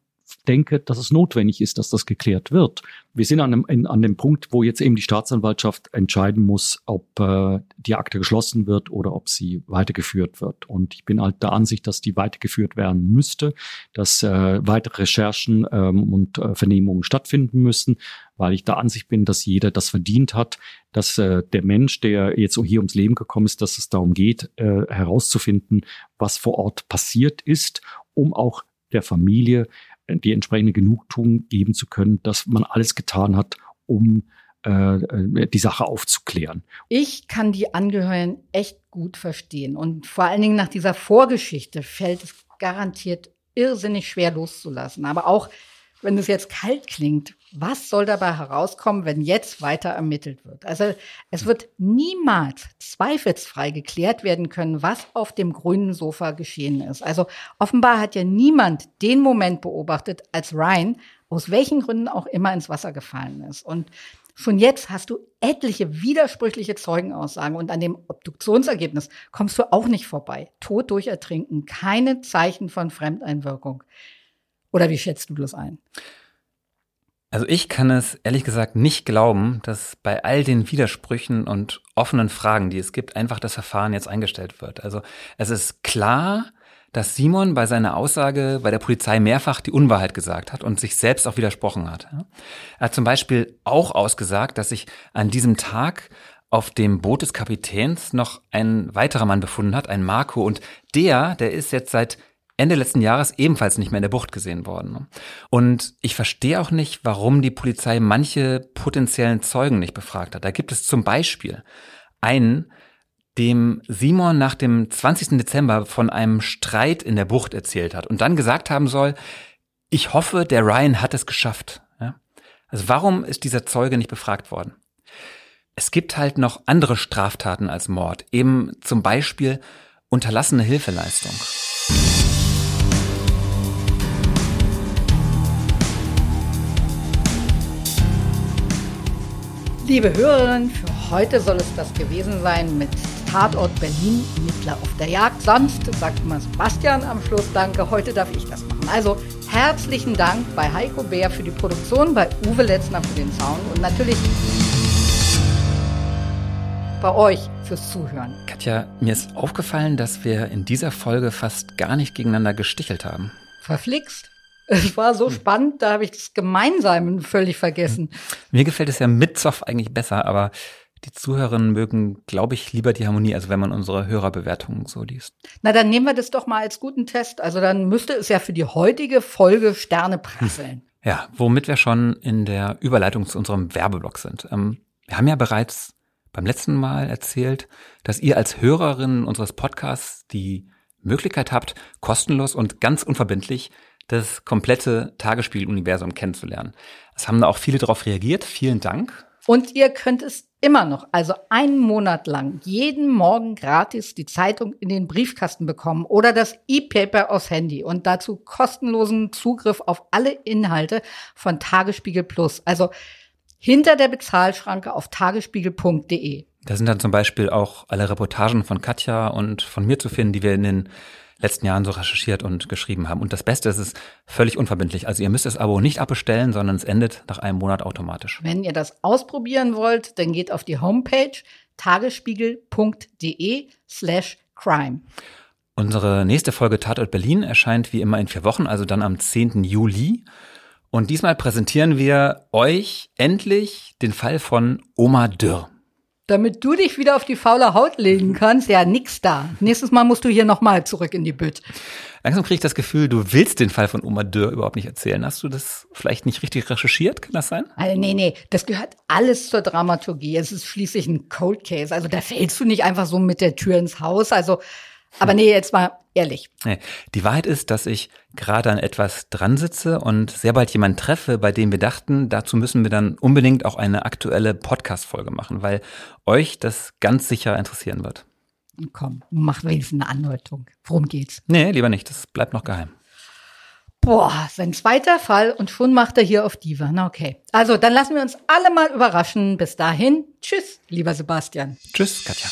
denke, dass es notwendig ist, dass das geklärt wird. Wir sind an dem, in, an dem Punkt, wo jetzt eben die Staatsanwaltschaft entscheiden muss, ob äh, die Akte geschlossen wird oder ob sie weitergeführt wird. Und ich bin halt der Ansicht, dass die weitergeführt werden müsste, dass äh, weitere Recherchen ähm, und äh, Vernehmungen stattfinden müssen, weil ich der Ansicht bin, dass jeder das verdient hat, dass äh, der Mensch, der jetzt hier ums Leben gekommen ist, dass es darum geht, äh, herauszufinden, was vor Ort passiert ist, um auch der Familie die entsprechende Genugtuung geben zu können, dass man alles getan hat, um äh, die Sache aufzuklären. Ich kann die Angehörigen echt gut verstehen. Und vor allen Dingen nach dieser Vorgeschichte fällt es garantiert irrsinnig schwer loszulassen. Aber auch wenn es jetzt kalt klingt, was soll dabei herauskommen, wenn jetzt weiter ermittelt wird? Also es wird niemals zweifelsfrei geklärt werden können, was auf dem grünen Sofa geschehen ist. Also offenbar hat ja niemand den Moment beobachtet, als Ryan aus welchen Gründen auch immer ins Wasser gefallen ist. Und schon jetzt hast du etliche widersprüchliche Zeugenaussagen und an dem Obduktionsergebnis kommst du auch nicht vorbei. Tod durch Ertrinken, keine Zeichen von Fremdeinwirkung. Oder wie schätzt du das ein? Also ich kann es ehrlich gesagt nicht glauben, dass bei all den Widersprüchen und offenen Fragen, die es gibt, einfach das Verfahren jetzt eingestellt wird. Also es ist klar, dass Simon bei seiner Aussage bei der Polizei mehrfach die Unwahrheit gesagt hat und sich selbst auch widersprochen hat. Er hat zum Beispiel auch ausgesagt, dass sich an diesem Tag auf dem Boot des Kapitäns noch ein weiterer Mann befunden hat, ein Marco, und der, der ist jetzt seit Ende letzten Jahres ebenfalls nicht mehr in der Bucht gesehen worden. Und ich verstehe auch nicht, warum die Polizei manche potenziellen Zeugen nicht befragt hat. Da gibt es zum Beispiel einen, dem Simon nach dem 20. Dezember von einem Streit in der Bucht erzählt hat und dann gesagt haben soll, ich hoffe, der Ryan hat es geschafft. Ja? Also warum ist dieser Zeuge nicht befragt worden? Es gibt halt noch andere Straftaten als Mord, eben zum Beispiel unterlassene Hilfeleistung. Liebe Hörerinnen, für heute soll es das gewesen sein mit Tatort Berlin, Mittler auf der Jagd. Sonst sagt immer Sebastian am Schluss Danke, heute darf ich das machen. Also herzlichen Dank bei Heiko Bär für die Produktion, bei Uwe Letzner für den Sound und natürlich bei euch fürs Zuhören. Katja, mir ist aufgefallen, dass wir in dieser Folge fast gar nicht gegeneinander gestichelt haben. Verflixt. Es war so hm. spannend, da habe ich das Gemeinsamen völlig vergessen. Hm. Mir gefällt es ja mit Zoff eigentlich besser, aber die Zuhörerinnen mögen, glaube ich, lieber die Harmonie, also wenn man unsere Hörerbewertungen so liest. Na, dann nehmen wir das doch mal als guten Test. Also dann müsste es ja für die heutige Folge Sterne prasseln. Ja, womit wir schon in der Überleitung zu unserem Werbeblock sind. Ähm, wir haben ja bereits beim letzten Mal erzählt, dass ihr als Hörerinnen unseres Podcasts die Möglichkeit habt, kostenlos und ganz unverbindlich das komplette Tagesspiel-Universum kennenzulernen. Es haben da auch viele darauf reagiert. Vielen Dank. Und ihr könnt es immer noch, also einen Monat lang, jeden Morgen gratis die Zeitung in den Briefkasten bekommen oder das E-Paper aufs Handy und dazu kostenlosen Zugriff auf alle Inhalte von Tagesspiegel Plus. Also hinter der Bezahlschranke auf tagesspiegel.de. Da sind dann zum Beispiel auch alle Reportagen von Katja und von mir zu finden, die wir in den letzten Jahren so recherchiert und geschrieben haben. Und das Beste ist, es ist völlig unverbindlich. Also ihr müsst das Abo nicht abbestellen, sondern es endet nach einem Monat automatisch. Wenn ihr das ausprobieren wollt, dann geht auf die Homepage tagesspiegel.de slash crime. Unsere nächste Folge Tatort Berlin erscheint wie immer in vier Wochen, also dann am 10. Juli. Und diesmal präsentieren wir euch endlich den Fall von Oma Dürr. Damit du dich wieder auf die faule Haut legen kannst, ja, nix da. Nächstes Mal musst du hier nochmal zurück in die Bütt. Langsam kriege ich das Gefühl, du willst den Fall von Oma Dürr überhaupt nicht erzählen. Hast du das vielleicht nicht richtig recherchiert? Kann das sein? Also, nee, nee, das gehört alles zur Dramaturgie. Es ist schließlich ein Cold Case. Also da fällst du nicht einfach so mit der Tür ins Haus. Also aber nee, jetzt mal ehrlich. Nee, die Wahrheit ist, dass ich gerade an etwas dran sitze und sehr bald jemanden treffe, bei dem wir dachten, dazu müssen wir dann unbedingt auch eine aktuelle Podcast-Folge machen, weil euch das ganz sicher interessieren wird. Komm, mach wenigstens eine Andeutung. Worum geht's? Nee, lieber nicht. Das bleibt noch geheim. Boah, sein zweiter Fall und schon macht er hier auf Diva. Na okay. Also, dann lassen wir uns alle mal überraschen. Bis dahin, tschüss, lieber Sebastian. Tschüss, Katja.